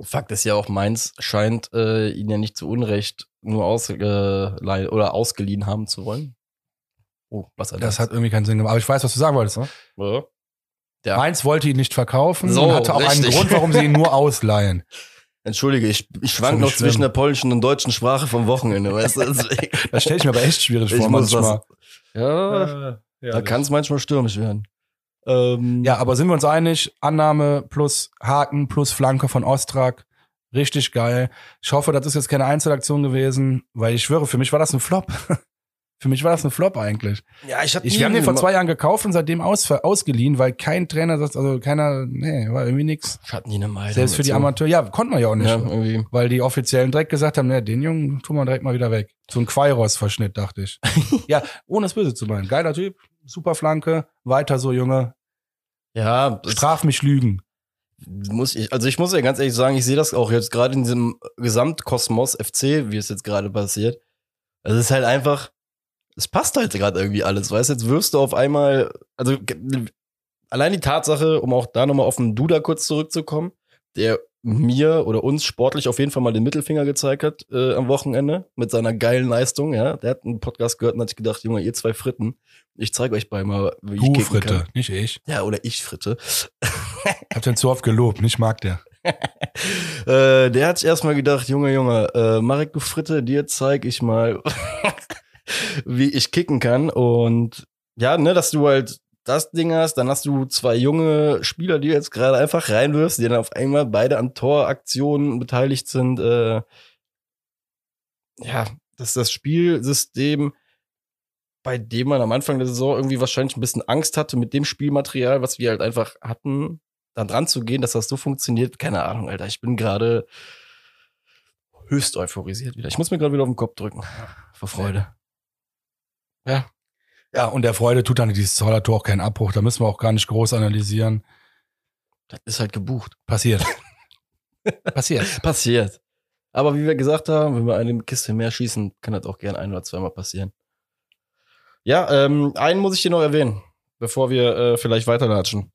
Fakt ist ja auch, Mainz scheint äh, ihn ja nicht zu Unrecht nur ausgeliehen oder ausgeliehen haben zu wollen. Oh, was hat Das hat irgendwie keinen Sinn gemacht. Aber ich weiß, was du sagen wolltest. Ne? Ja. Mainz wollte ihn nicht verkaufen So, und hatte auch einen richtig. Grund, warum sie ihn nur ausleihen. Entschuldige, ich, ich schwank noch nicht zwischen schlimm. der polnischen und deutschen Sprache vom Wochenende, weißt du? Das stelle ich mir aber echt schwierig Ich vor muss das- manchmal. ja, da kann es manchmal stürmisch werden. Ähm, Ja, aber sind wir uns einig? Annahme plus Haken plus Flanke von Ostrak. Richtig geil. Ich hoffe, das ist jetzt keine Einzelaktion gewesen, weil ich schwöre, für mich war das ein Flop. für mich war das ein Flop eigentlich. ja ich, hab Ich, nie wir haben den vor zwei Jahren gekauft und seitdem aus, ausgeliehen, weil kein Trainer sagt, also keiner, nee, war irgendwie nix. Ich hatte nie eine Meinung. Selbst für die dazu. Amateur, ja, konnte man ja auch nicht. Ja, irgendwie. Weil die Offiziellen direkt gesagt haben, ne, den Jungen tun wir direkt mal wieder weg. So ein Quairos-Verschnitt, dachte ich. ja, ohne es böse zu meinen. Geiler Typ, super Flanke, weiter so, Junge. Ja, Straf mich Lügen. muss ich, also ich muss ja ganz ehrlich sagen, ich sehe das auch jetzt gerade in diesem Gesamtkosmos FC, wie es jetzt gerade passiert. Es ist halt einfach, es passt halt gerade irgendwie alles, weißt du, jetzt wirst du auf einmal, also allein die Tatsache, um auch da nochmal auf den Duda kurz zurückzukommen, der mir oder uns sportlich auf jeden Fall mal den Mittelfinger gezeigt hat äh, am Wochenende mit seiner geilen Leistung, ja. Der hat einen Podcast gehört und hat sich gedacht, Junge, ihr zwei Fritten, ich zeige euch bei mal, wie ich Du, kicken Fritte, kann. nicht ich. Ja, oder ich Fritte. Hab den zu oft gelobt, nicht mag der. äh, der hat sich erstmal gedacht, Junge, Junge, äh, Marek, du Fritte, dir zeig ich mal, wie ich kicken kann. Und ja, ne, dass du halt das Ding hast, dann hast du zwei junge Spieler, die jetzt gerade einfach reinwirfst, die dann auf einmal beide an Toraktionen beteiligt sind. Äh, ja, dass das Spielsystem, bei dem man am Anfang der Saison irgendwie wahrscheinlich ein bisschen Angst hatte mit dem Spielmaterial, was wir halt einfach hatten, da dran zu gehen, dass das so funktioniert, keine Ahnung, Alter. Ich bin gerade höchst euphorisiert wieder. Ich muss mir gerade wieder auf den Kopf drücken. Vor Freude. Ja. Ja, und der Freude tut dann dieses Zollertor auch keinen Abbruch. Da müssen wir auch gar nicht groß analysieren. Das ist halt gebucht. Passiert. Passiert. Passiert. Aber wie wir gesagt haben, wenn wir eine Kiste mehr schießen, kann das auch gern ein oder zweimal passieren. Ja, ähm, einen muss ich dir noch erwähnen, bevor wir äh, vielleicht weiterlatschen.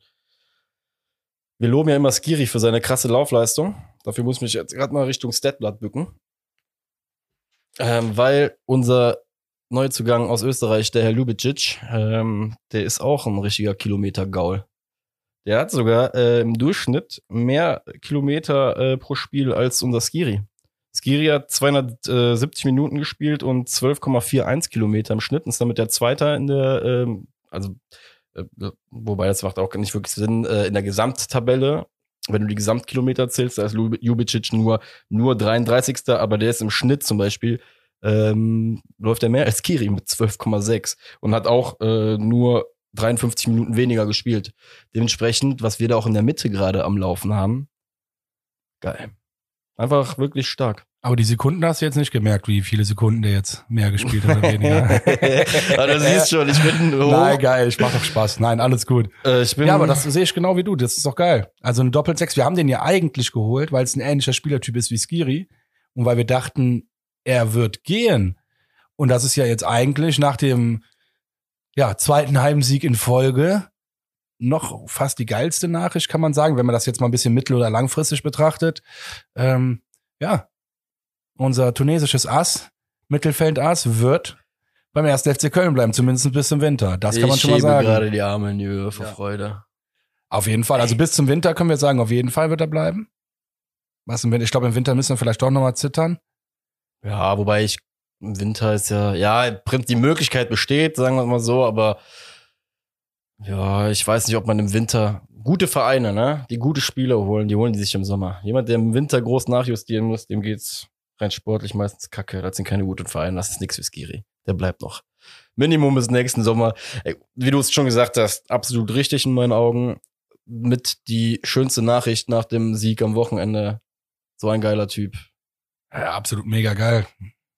Wir loben ja immer Skiri für seine krasse Laufleistung. Dafür muss ich mich jetzt gerade mal Richtung Statblatt bücken. Ähm, weil unser Neuzugang aus Österreich, der Herr Lubicic, ähm, der ist auch ein richtiger Kilometer-Gaul. Der hat sogar äh, im Durchschnitt mehr Kilometer äh, pro Spiel als unser Skiri. Skiri hat 270 Minuten gespielt und 12,41 Kilometer im Schnitt und ist damit der Zweite in der, ähm, also äh, wobei das macht auch nicht wirklich Sinn, äh, in der Gesamttabelle. Wenn du die Gesamtkilometer zählst, da ist Jubicic nur, nur 33. Aber der ist im Schnitt zum Beispiel, ähm, läuft er mehr als Kiri mit 12,6 und hat auch äh, nur 53 Minuten weniger gespielt. Dementsprechend, was wir da auch in der Mitte gerade am Laufen haben, geil. Einfach wirklich stark. Aber die Sekunden hast du jetzt nicht gemerkt, wie viele Sekunden der jetzt mehr gespielt hat oder weniger. aber du siehst schon, ich bin hoch. Nein, geil, ich mach doch Spaß. Nein, alles gut. Äh, ich bin ja, aber das sehe ich genau wie du. Das ist doch geil. Also ein Doppelsechs, wir haben den ja eigentlich geholt, weil es ein ähnlicher Spielertyp ist wie Skiri und weil wir dachten, er wird gehen. Und das ist ja jetzt eigentlich nach dem ja, zweiten Heimsieg in Folge noch fast die geilste Nachricht, kann man sagen, wenn man das jetzt mal ein bisschen mittel- oder langfristig betrachtet. Ähm, ja, unser tunesisches Ass, Mittelfeld-Ass, wird beim 1. FC Köln bleiben, zumindest bis zum Winter. Das kann ich man schon mal sagen. Ich gerade die Arme in die Höhe vor ja. Freude. Auf jeden Fall. Also bis zum Winter können wir sagen, auf jeden Fall wird er bleiben. Was im Winter? Ich glaube, im Winter müssen wir vielleicht doch nochmal zittern. Ja, wobei ich im Winter ist ja, ja, die Möglichkeit besteht, sagen wir mal so, aber ja, ich weiß nicht, ob man im Winter gute Vereine, ne, die gute Spieler holen, die holen die sich im Sommer. Jemand, der im Winter groß nachjustieren muss, dem geht's rein sportlich meistens kacke. Das sind keine guten Vereine, das ist nix für Skiri. Der bleibt noch. Minimum bis nächsten Sommer. Wie du es schon gesagt hast, absolut richtig in meinen Augen. Mit die schönste Nachricht nach dem Sieg am Wochenende. So ein geiler Typ. Ja, absolut mega geil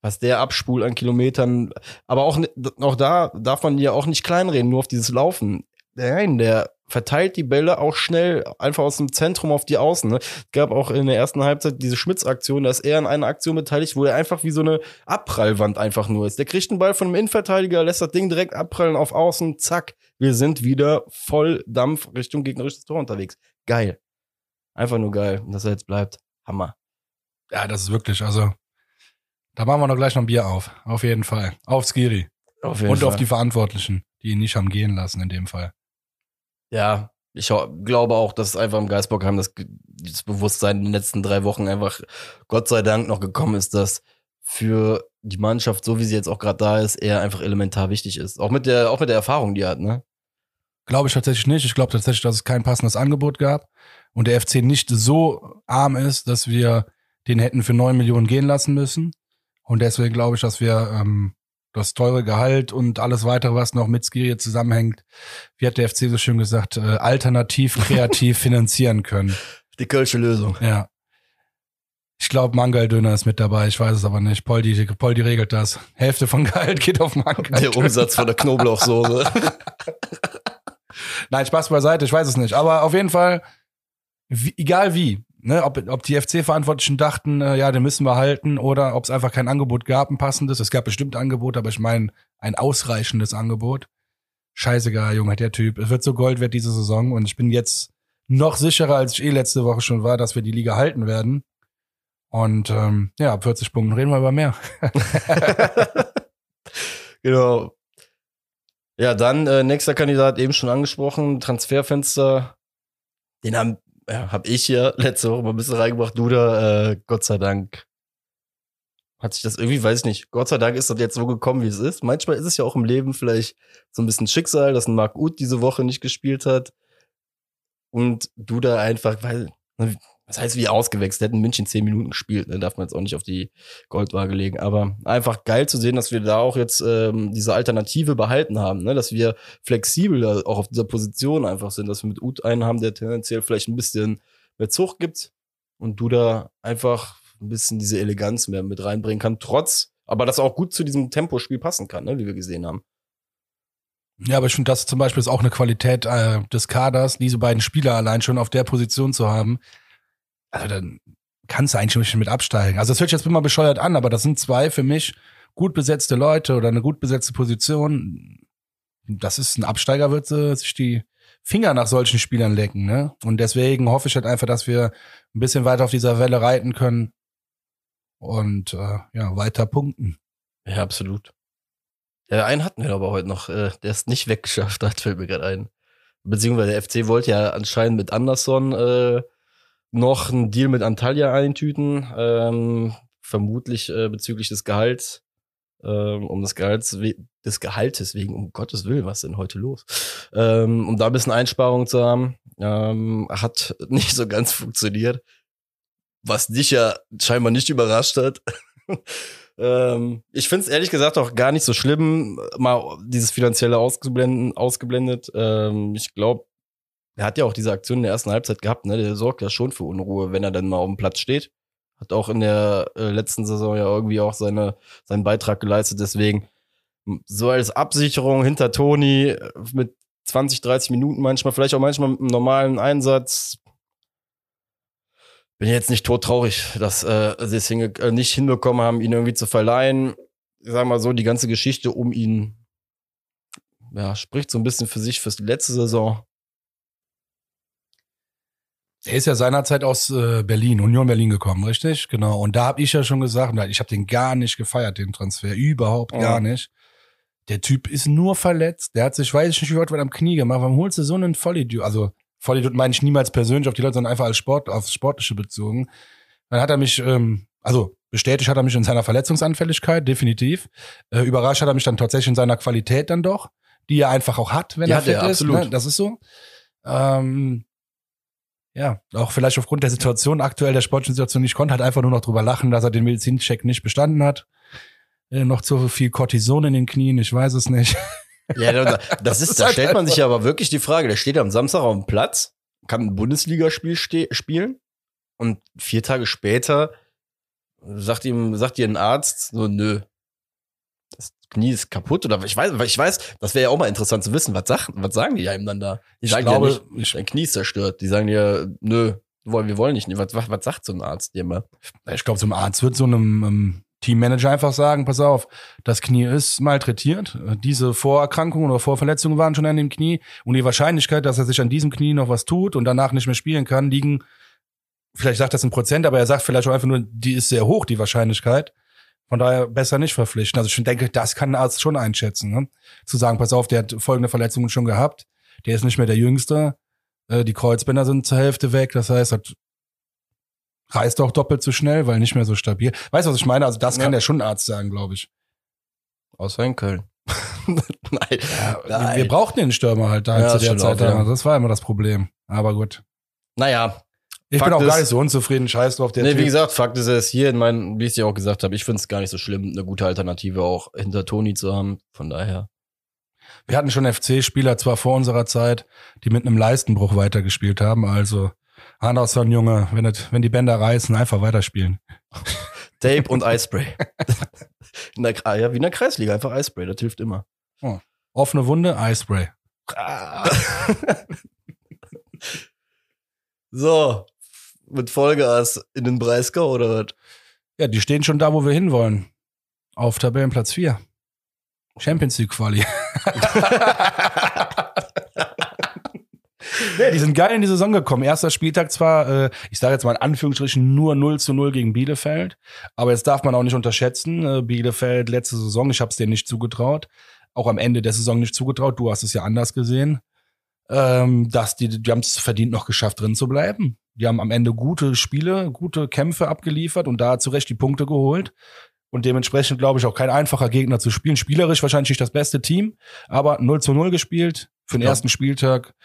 was der abspult an Kilometern. Aber auch, auch da darf man ja auch nicht kleinreden, nur auf dieses Laufen. Nein, der verteilt die Bälle auch schnell einfach aus dem Zentrum auf die Außen. Ne? Es gab auch in der ersten Halbzeit diese Schmitz-Aktion, da ist er an einer Aktion beteiligt, wo er einfach wie so eine Abprallwand einfach nur ist. Der kriegt einen Ball von einem Innenverteidiger, lässt das Ding direkt abprallen auf Außen, zack, wir sind wieder voll Dampf Richtung gegnerisches Tor unterwegs. Geil. Einfach nur geil. Und dass er jetzt bleibt. Hammer. Ja, das ist wirklich, also da machen wir noch gleich noch ein Bier auf. Auf jeden Fall. Auf Skiri. Auf jeden Und Fall. auf die Verantwortlichen, die ihn nicht haben gehen lassen in dem Fall. Ja, ich glaube auch, dass einfach im Geisbockheim das, das Bewusstsein in den letzten drei Wochen einfach Gott sei Dank noch gekommen ist, dass für die Mannschaft, so wie sie jetzt auch gerade da ist, eher einfach elementar wichtig ist. Auch mit der, auch mit der Erfahrung, die er hat, ne? Glaube ich tatsächlich nicht. Ich glaube tatsächlich, dass es kein passendes Angebot gab und der FC nicht so arm ist, dass wir den hätten für neun Millionen gehen lassen müssen. Und deswegen glaube ich, dass wir ähm, das teure Gehalt und alles weitere, was noch mit Skiri zusammenhängt, wie hat der FC so schön gesagt, äh, alternativ, kreativ finanzieren können. Die Kölsche Lösung. Ja. Ich glaube, Mangal-Döner ist mit dabei, ich weiß es aber nicht. Poldi, Poldi regelt das. Hälfte von Gehalt geht auf Mangal. Der Umsatz von der Knoblauchsoße. Nein, Spaß beiseite, ich weiß es nicht. Aber auf jeden Fall, wie, egal wie, ne, ob, ob die FC-Verantwortlichen dachten, äh, ja, den müssen wir halten, oder ob es einfach kein Angebot gab, ein passendes. Es gab bestimmt Angebot, aber ich meine, ein ausreichendes Angebot. Scheißegal, Junge, der Typ. Es wird so Gold wert diese Saison und ich bin jetzt noch sicherer, als ich eh letzte Woche schon war, dass wir die Liga halten werden. Und ähm, ja, ab 40 Punkten reden wir über mehr. genau. Ja, dann äh, nächster Kandidat eben schon angesprochen, Transferfenster. Den haben ja, hab ich ja letzte Woche mal ein bisschen reingebracht. Du da, äh, Gott sei Dank. Hat sich das irgendwie, weiß ich nicht. Gott sei Dank ist das jetzt so gekommen, wie es ist. Manchmal ist es ja auch im Leben vielleicht so ein bisschen Schicksal, dass ein Marc Uth diese Woche nicht gespielt hat. Und du da einfach, weil, das heißt wie ausgewechselt, hätten München zehn Minuten gespielt, ne? darf man jetzt auch nicht auf die Goldwaage legen. Aber einfach geil zu sehen, dass wir da auch jetzt ähm, diese Alternative behalten haben, ne? dass wir flexibel auch auf dieser Position einfach sind, dass wir mit Ut einen haben, der tendenziell vielleicht ein bisschen mehr Zucht gibt und du da einfach ein bisschen diese Eleganz mehr mit reinbringen kann, trotz, aber das auch gut zu diesem Tempospiel passen kann, ne? wie wir gesehen haben. Ja, aber ich finde, das zum Beispiel ist auch eine Qualität äh, des Kaders, diese beiden Spieler allein schon auf der Position zu haben, also dann kannst du eigentlich schon mit absteigen. Also das hört sich jetzt immer bescheuert an, aber das sind zwei für mich gut besetzte Leute oder eine gut besetzte Position. Das ist ein Absteiger, wird äh, sich die Finger nach solchen Spielern lecken, ne? Und deswegen hoffe ich halt einfach, dass wir ein bisschen weiter auf dieser Welle reiten können und äh, ja, weiter punkten. Ja, absolut. Ja, einen hatten wir aber heute noch, äh, der es nicht weggeschafft hat, fällt mir gerade ein. Beziehungsweise der FC wollte ja anscheinend mit Anderson äh, noch einen Deal mit Antalya eintüten, ähm, vermutlich äh, bezüglich des Gehalts, ähm, um das Gehalts des Gehaltes wegen, um Gottes Willen, was ist denn heute los? Ähm, um da ein bisschen Einsparungen zu haben, ähm, hat nicht so ganz funktioniert, was dich ja scheinbar nicht überrascht hat. ähm, ich finde es ehrlich gesagt auch gar nicht so schlimm, mal dieses finanzielle ausgeblendet. ausgeblendet. Ähm, ich glaube, er hat ja auch diese Aktion in der ersten Halbzeit gehabt, ne? Der sorgt ja schon für Unruhe, wenn er dann mal auf dem Platz steht. Hat auch in der äh, letzten Saison ja irgendwie auch seine, seinen Beitrag geleistet. Deswegen so als Absicherung hinter Toni äh, mit 20, 30 Minuten manchmal, vielleicht auch manchmal mit einem normalen Einsatz. Bin jetzt nicht todtraurig, dass äh, sie es äh, nicht hinbekommen haben, ihn irgendwie zu verleihen. Ich sag mal so, die ganze Geschichte um ihn ja, spricht so ein bisschen für sich fürs letzte Saison. Er ist ja seinerzeit aus äh, Berlin, Union Berlin gekommen, richtig? Genau. Und da habe ich ja schon gesagt, ich habe den gar nicht gefeiert, den Transfer. Überhaupt gar nicht. Der Typ ist nur verletzt. Der hat sich, weiß ich nicht, wie weit am Knie gemacht. Warum holst du so einen Vollidiot? Also, Vollidiot meine ich niemals persönlich auf die Leute, sondern einfach als Sport, aufs Sportliche bezogen. Dann hat er mich, ähm, also bestätigt hat er mich in seiner Verletzungsanfälligkeit, definitiv. Äh, überrascht hat er mich dann tatsächlich in seiner Qualität dann doch, die er einfach auch hat, wenn ja, er fit ist. Absolut. Ne? Das ist so. Ähm, ja, auch vielleicht aufgrund der Situation aktuell, der sportlichen Situation nicht konnte, halt einfach nur noch drüber lachen, dass er den Medizincheck nicht bestanden hat. Äh, noch zu viel Cortison in den Knien, ich weiß es nicht. Ja, das ist, da stellt man sich aber wirklich die Frage, der steht am Samstag auf dem Platz, kann ein Bundesligaspiel spielen und vier Tage später sagt ihm, sagt dir ein Arzt so, nö, Knie ist kaputt oder ich weiß, ich weiß, das wäre ja auch mal interessant zu wissen, was, sag, was sagen die einem dann da? Die ich sagen glaube, ja nicht, dein Knie ist zerstört. Die sagen dir, nö, wir wollen nicht. Was, was, was sagt so ein Arzt dir mal? Ich glaube, so ein Arzt wird so einem um, Teammanager einfach sagen, pass auf, das Knie ist malträtiert. Diese Vorerkrankungen oder Vorverletzungen waren schon an dem Knie und die Wahrscheinlichkeit, dass er sich an diesem Knie noch was tut und danach nicht mehr spielen kann, liegen, vielleicht sagt das in Prozent, aber er sagt vielleicht auch einfach nur, die ist sehr hoch, die Wahrscheinlichkeit. Von daher besser nicht verpflichten. Also ich denke, das kann ein Arzt schon einschätzen. Ne? Zu sagen, pass auf, der hat folgende Verletzungen schon gehabt, der ist nicht mehr der Jüngste, äh, die Kreuzbänder sind zur Hälfte weg, das heißt, das reißt auch doppelt so schnell, weil nicht mehr so stabil. Weißt du, was ich meine? Also das ja. kann der schon Arzt sagen, glaube ich. Außer in Köln. nein. Ja, nein. Wir brauchten den Stürmer halt da ja, zu der Zeit. Auch. Das war immer das Problem. Aber gut. Naja, ich Fakt bin auch gar nicht so unzufrieden, scheiß drauf. Der nee, typ. wie gesagt, Fakt ist es hier in meinen, wie ich es ja auch gesagt habe, ich finde es gar nicht so schlimm, eine gute Alternative auch hinter Toni zu haben. Von daher. Wir hatten schon FC-Spieler zwar vor unserer Zeit, die mit einem Leistenbruch weitergespielt haben, also Anderson, Junge, wenn, das, wenn die Bänder reißen, einfach weiterspielen. Tape und Eispray. in der, ah, ja, wie in der Kreisliga, einfach Eispray, das hilft immer. Oh. Offene Wunde, Eispray. so, mit Vollgas in den Breisgau oder was? Ja, die stehen schon da, wo wir hinwollen. Auf Tabellenplatz 4. Champions League Quali. nee, die sind geil in die Saison gekommen. Erster Spieltag zwar, äh, ich sage jetzt mal in Anführungsstrichen, nur 0 zu 0 gegen Bielefeld. Aber jetzt darf man auch nicht unterschätzen. Äh, Bielefeld letzte Saison, ich habe es denen nicht zugetraut. Auch am Ende der Saison nicht zugetraut. Du hast es ja anders gesehen. Ähm, dass die, die haben es verdient noch geschafft, drin zu bleiben. Die haben am Ende gute Spiele, gute Kämpfe abgeliefert und da zurecht die Punkte geholt. Und dementsprechend glaube ich auch kein einfacher Gegner zu spielen. Spielerisch wahrscheinlich nicht das beste Team, aber 0 zu 0 gespielt für den ja. ersten Spieltag.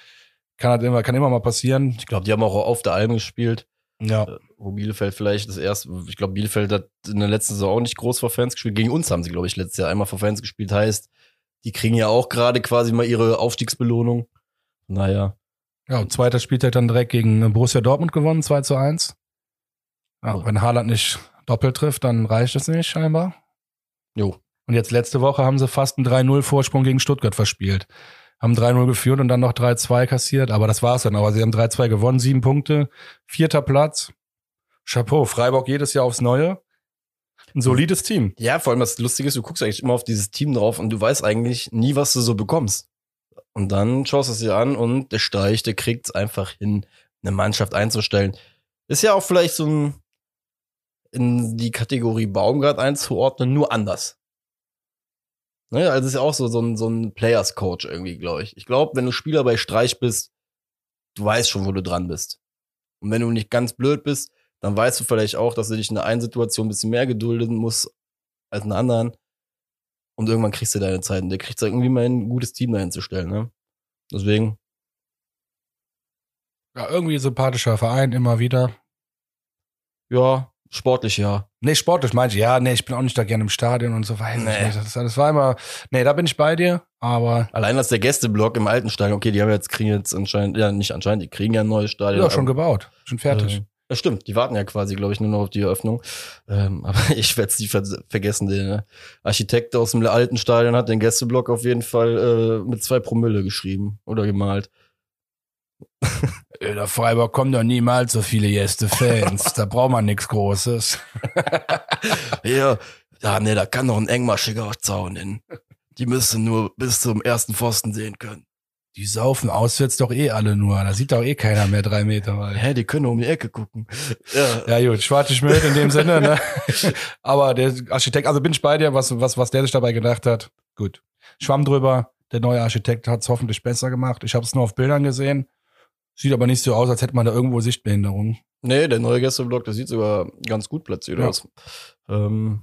Kann halt immer, kann immer mal passieren. Ich glaube, die haben auch auf der Alm gespielt. Ja. Äh, wo Bielefeld vielleicht das erste, ich glaube, Bielefeld hat in der letzten Saison auch nicht groß vor Fans gespielt. Gegen uns haben sie, glaube ich, letztes Jahr einmal vor Fans gespielt. Heißt, die kriegen ja auch gerade quasi mal ihre Aufstiegsbelohnung. Naja. Ja, und zweiter Spieltag dann direkt gegen Borussia Dortmund gewonnen, 2 zu 1. Ja, Oh. wenn Haaland nicht doppelt trifft, dann reicht es nicht scheinbar. Jo. Und jetzt letzte Woche haben sie fast einen 3-0-Vorsprung gegen Stuttgart verspielt. Haben 3-0 geführt und dann noch 3-2 kassiert, aber das war's dann. Aber sie haben 3-2 gewonnen, sieben Punkte, vierter Platz. Chapeau, Freiburg jedes Jahr aufs Neue. Ein solides Team. Ja, vor allem das Lustige ist, du guckst eigentlich immer auf dieses Team drauf und du weißt eigentlich nie, was du so bekommst. Und dann schaust du es dir an und der Streich, der kriegt es einfach hin, eine Mannschaft einzustellen. Ist ja auch vielleicht so ein in die Kategorie Baumgart einzuordnen, nur anders. Ne, also ist ja auch so, so ein, so ein Players-Coach irgendwie, glaube ich. Ich glaube, wenn du Spieler bei Streich bist, du weißt schon, wo du dran bist. Und wenn du nicht ganz blöd bist, dann weißt du vielleicht auch, dass du dich in der einen Situation ein bisschen mehr gedulden musst als in der anderen. Und irgendwann kriegst du deine Zeit. Und der kriegt irgendwie mal ein gutes Team dahin zu stellen, ne? Deswegen, Ja, irgendwie sympathischer Verein, immer wieder. ja, sportlich ja. Nee, sportlich meinte ich, ja, nee, ich bin auch nicht da gerne im Stadion und so weiter. Nee. Das, das war immer, nee, da bin ich bei dir, aber Allein als der Gästeblock im alten Stadion, okay, die haben jetzt, kriegen jetzt anscheinend, ja, nicht anscheinend, die kriegen ja ein neues Stadion. ja, schon gebaut, schon fertig. Äh, ja, stimmt, die warten ja quasi, glaube ich, nur noch auf die Eröffnung. Ähm, aber ich werde es nie ver vergessen. Der Architekt aus dem alten Stadion hat den Gästeblock auf jeden Fall äh, mit zwei Promille geschrieben oder gemalt. In der Freiburg kommen doch niemals so viele Gäste-Fans. da braucht man nichts Großes. Ja, ja, nee, da kann doch ein engmaschiger Zaun hin. Die müssen nur bis zum ersten Pfosten sehen können. Die saufen auswärts doch eh alle nur. Da sieht doch eh keiner mehr drei Meter weit. Hä, die können um die Ecke gucken. Ja, Ja gut, schwarze Schmidt in dem Sinne, ne? Aber der Architekt, also bin ich bei dir, was, was, was der sich dabei gedacht hat. Gut. Schwamm drüber. Der neue Architekt hat es hoffentlich besser gemacht. Ich habe es nur auf Bildern gesehen. Sieht aber nicht so aus, als hätte man da irgendwo Sichtbehinderung. Nee, der neue Gästeblock, der sieht sogar ganz gut platziert Ja. aus. Ähm,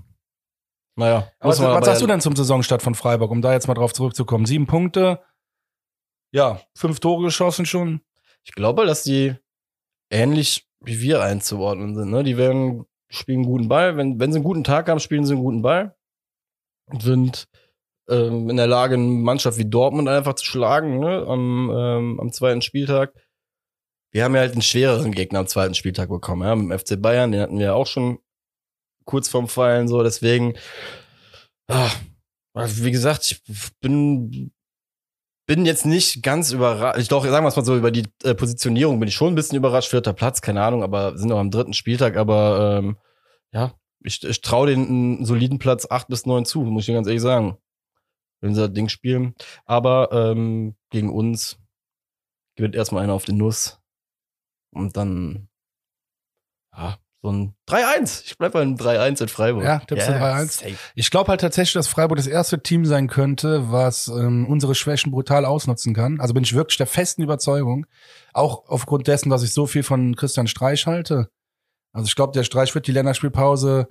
naja. Was, was sagst du denn zum Saisonstart von Freiburg, um da jetzt mal drauf zurückzukommen? Sieben Punkte, ja, fünf Tore geschossen schon. Ich glaube, dass die ähnlich wie wir einzuordnen sind. Ne? Die werden spielen einen guten Ball. Wenn, wenn sie einen guten Tag haben, spielen sie einen guten Ball. Sind ähm, in der Lage, eine Mannschaft wie Dortmund einfach zu schlagen ne? am, ähm, am zweiten Spieltag. Wir haben ja halt einen schwereren Gegner am zweiten Spieltag bekommen. Ja? Mit dem FC Bayern, den hatten wir ja auch schon kurz vorm Fallen. So, deswegen, ah, wie gesagt, ich bin bin jetzt nicht ganz überrascht. Ich doch, sagen wir es mal so, über die äh, Positionierung bin ich schon ein bisschen überrascht. Vierter Platz, keine Ahnung, aber sind noch am dritten Spieltag. Aber ähm, ja, ich, ich traue den einen soliden Platz acht bis neun zu, muss ich dir ganz ehrlich sagen. Wenn sie das Ding spielen. Aber ähm, gegen uns gewinnt erstmal einer auf den Nuss. Und dann, ja, so ein 3-1. Ich bleib bei einem 3-1 in Freiburg. Ja, tippst du 3-1? safe. Ich glaube halt tatsächlich, dass Freiburg das erste Team sein könnte, was ähm, unsere Schwächen brutal ausnutzen kann. Also bin ich wirklich der festen Überzeugung. Auch aufgrund dessen, dass ich so viel von Christian Streich halte. Also ich glaube, der Streich wird die Länderspielpause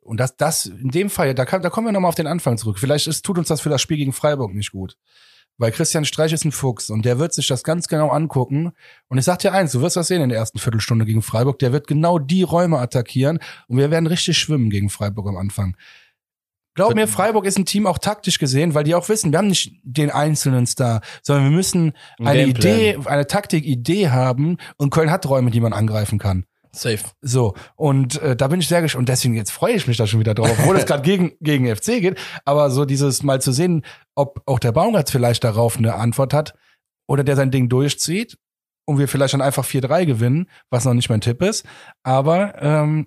und das, das in dem Fall, da, kann, da kommen wir nochmal auf den Anfang zurück. Vielleicht ist, tut uns das für das Spiel gegen Freiburg nicht gut. Weil Christian Streich ist ein Fuchs und der wird sich das ganz genau angucken. Und ich sag dir eins, du wirst das sehen in der ersten Viertelstunde gegen Freiburg. Der wird genau die Räume attackieren und wir werden richtig schwimmen gegen Freiburg am Anfang. Glaub mir, Freiburg ist ein Team auch taktisch gesehen, weil die auch wissen, wir haben nicht den einzelnen Star, sondern wir müssen Ein eine. Idee, eine Taktik-Idee haben und Köln hat Räume, die man angreifen kann. Safe. So, und äh, da bin ich sehr gespannt. Und deswegen, jetzt freue ich mich da schon wieder drauf, obwohl es gerade gegen, gegen FC geht. Aber so dieses mal zu sehen, ob auch der Baumgart vielleicht darauf eine Antwort hat oder der sein Ding durchzieht und wir vielleicht dann einfach 4-3 gewinnen, was noch nicht mein Tipp ist. Aber, ähm,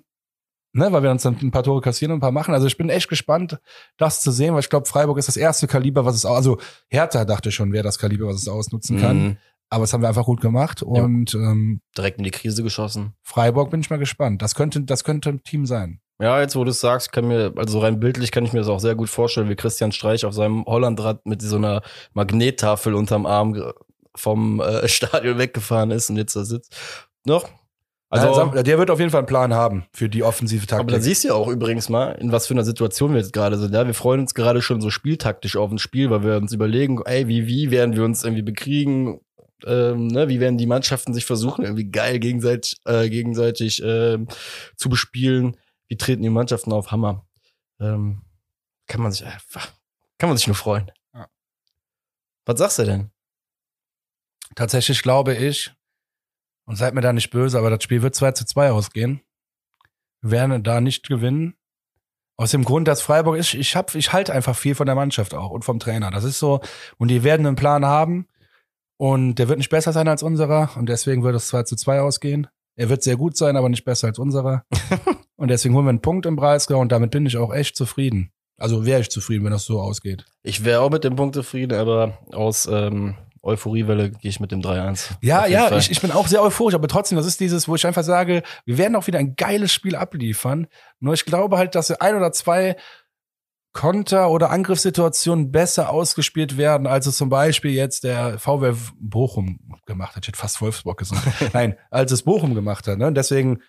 ne, weil wir uns dann ein paar Tore kassieren und ein paar machen. Also ich bin echt gespannt, das zu sehen, weil ich glaube, Freiburg ist das erste Kaliber, was es auch, also Hertha dachte schon, wäre das Kaliber, was es ausnutzen kann. Mhm. Aber das haben wir einfach gut gemacht. Und ähm, Direkt in die Krise geschossen. Freiburg bin ich mal gespannt. Das könnte, das könnte ein Team sein. Ja, jetzt wo du es sagst, kann mir, also rein bildlich kann ich mir das auch sehr gut vorstellen, wie Christian Streich auf seinem Hollandrad mit so einer Magnettafel unterm Arm vom äh, Stadion weggefahren ist und jetzt da sitzt. Noch? Also, Also, der wird auf jeden Fall einen Plan haben für die offensive Taktik. aber da siehst du ja auch übrigens mal, in was für einer Situation wir jetzt gerade sind. Ja, wir freuen uns gerade schon so spieltaktisch auf ein Spiel, weil wir uns überlegen, ey, wie, wie werden wir uns irgendwie bekriegen? Ähm, ne? Wie werden die Mannschaften sich versuchen, irgendwie geil gegenseitig, äh, gegenseitig ähm, zu bespielen? Wie treten die Mannschaften auf? Hammer. Ähm, kann man sich einfach, kann man sich nur freuen. Ja. Was sagst du denn? Tatsächlich glaube ich, und seid mir da nicht böse, aber das Spiel wird 2 zu 2 ausgehen. Wir werden da nicht gewinnen. Aus dem Grund, dass Freiburg ist, ich hab, ich halte einfach viel von der Mannschaft auch und vom Trainer. Das ist so, und die werden einen Plan haben und der wird nicht besser sein als unserer und deswegen wird es 2 zu 2 ausgehen. Er wird sehr gut sein, aber nicht besser als unserer. und deswegen holen wir einen Punkt im Breisgau und damit bin ich auch echt zufrieden. Also wäre ich zufrieden, wenn das so ausgeht. Ich wäre auch mit dem Punkt zufrieden, aber aus ähm, Euphoriewelle gehe ich mit dem 3-1. Ja, ja, ich, ich bin auch sehr euphorisch, aber trotzdem, das ist dieses, wo ich einfach sage, wir werden auch wieder ein geiles Spiel abliefern. Nur ich glaube halt, dass ein oder zwei Konter- oder Angriffssituationen besser ausgespielt werden, als es zum Beispiel jetzt der VW Bochum gemacht hat. Ich hätte fast Wolfsburg gesagt. Nein, als es Bochum gemacht hat. Ne? Deswegen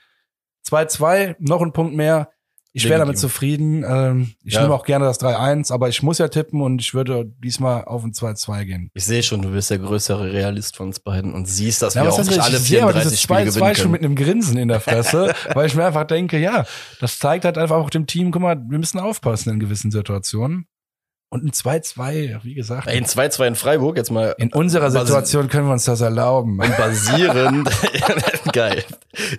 2-2, noch ein Punkt mehr. Ich wäre damit zufrieden. Ähm, ich Ja. nehme auch gerne das 3-1, aber ich muss ja tippen und ich würde diesmal auf ein 2-2 gehen. Ich sehe schon, du bist der größere Realist von uns beiden und siehst, dass Ja, wir auch nicht alle ich sehe aber 34 dieses Spiele 2-2 gewinnen schon mit einem Grinsen in der Fresse, weil ich mir einfach denke, ja, das zeigt halt einfach auch dem Team, guck mal, wir müssen aufpassen in gewissen Situationen. Und ein 2-2, wie gesagt, ein 2-2 in Freiburg, jetzt mal in unserer Situation können wir uns das erlauben. Und basierend, geil.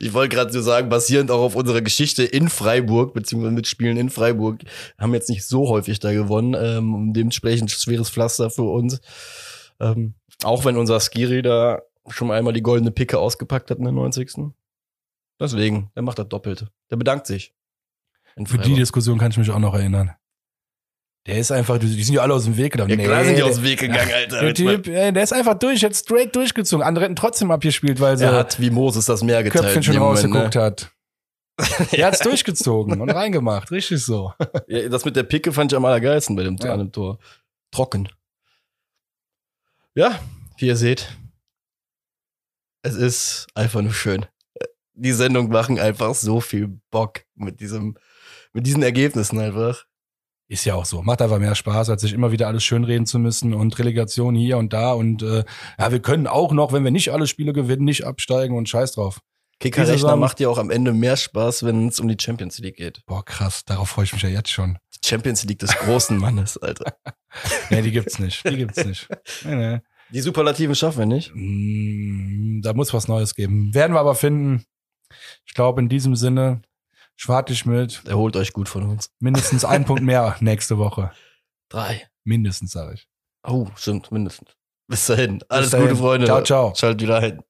Ich wollte gerade so sagen, basierend auch auf unserer Geschichte in Freiburg, beziehungsweise mit Spielen in Freiburg, haben jetzt nicht so häufig da gewonnen, ähm, dementsprechend schweres Pflaster für uns. Ähm, auch wenn unser Skiri da schon einmal die goldene Picke ausgepackt hat in der 90. Deswegen, der macht das Doppelte. Der bedankt sich. Für die. Diskussion kann ich mich auch noch erinnern. Der ist einfach, die die sind ja alle aus dem Weg gegangen. Ja, klar sind die der- aus dem Weg gegangen, Alter. Der Typ, ey, der ist einfach durch, jetzt straight durchgezogen. Andere hätten trotzdem abgespielt, weil sie er hat wie Moses das Meer geteilt. Köpfchen schon rausgeguckt ne? hat. Er hat's durchgezogen und reingemacht, richtig so. Ja, das mit der Picke fand ich am allergeilsten bei dem, Ja. an dem Tor. Trocken. Ja, wie ihr seht, es ist einfach nur schön. Die Sendung machen einfach so viel Bock mit diesem, mit diesen Ergebnissen einfach. Ist ja auch so. Macht einfach mehr Spaß, als sich immer wieder alles schönreden zu müssen und Relegation hier und da. Und äh, ja, wir können auch noch, wenn wir nicht alle Spiele gewinnen, nicht absteigen und scheiß drauf. Kickerrechner macht ja auch am Ende mehr Spaß, wenn es um die Champions League geht. Boah, krass, darauf freue ich mich ja jetzt schon. Die Champions League des großen Mannes, Alter. Nee, die gibt's nicht. Die gibt's nicht. Nee, nee. Die Superlativen schaffen wir nicht. Mm, Da muss was Neues geben. Werden wir aber finden. Ich glaube, in diesem Sinne mit Erholt euch gut von uns. mindestens ein Punkt mehr nächste Woche. Drei. Mindestens, sage ich. Oh, stimmt, mindestens. Bis dahin. Alles dahin. Gute, Freunde. Ciao, ciao. Schalt wieder ein.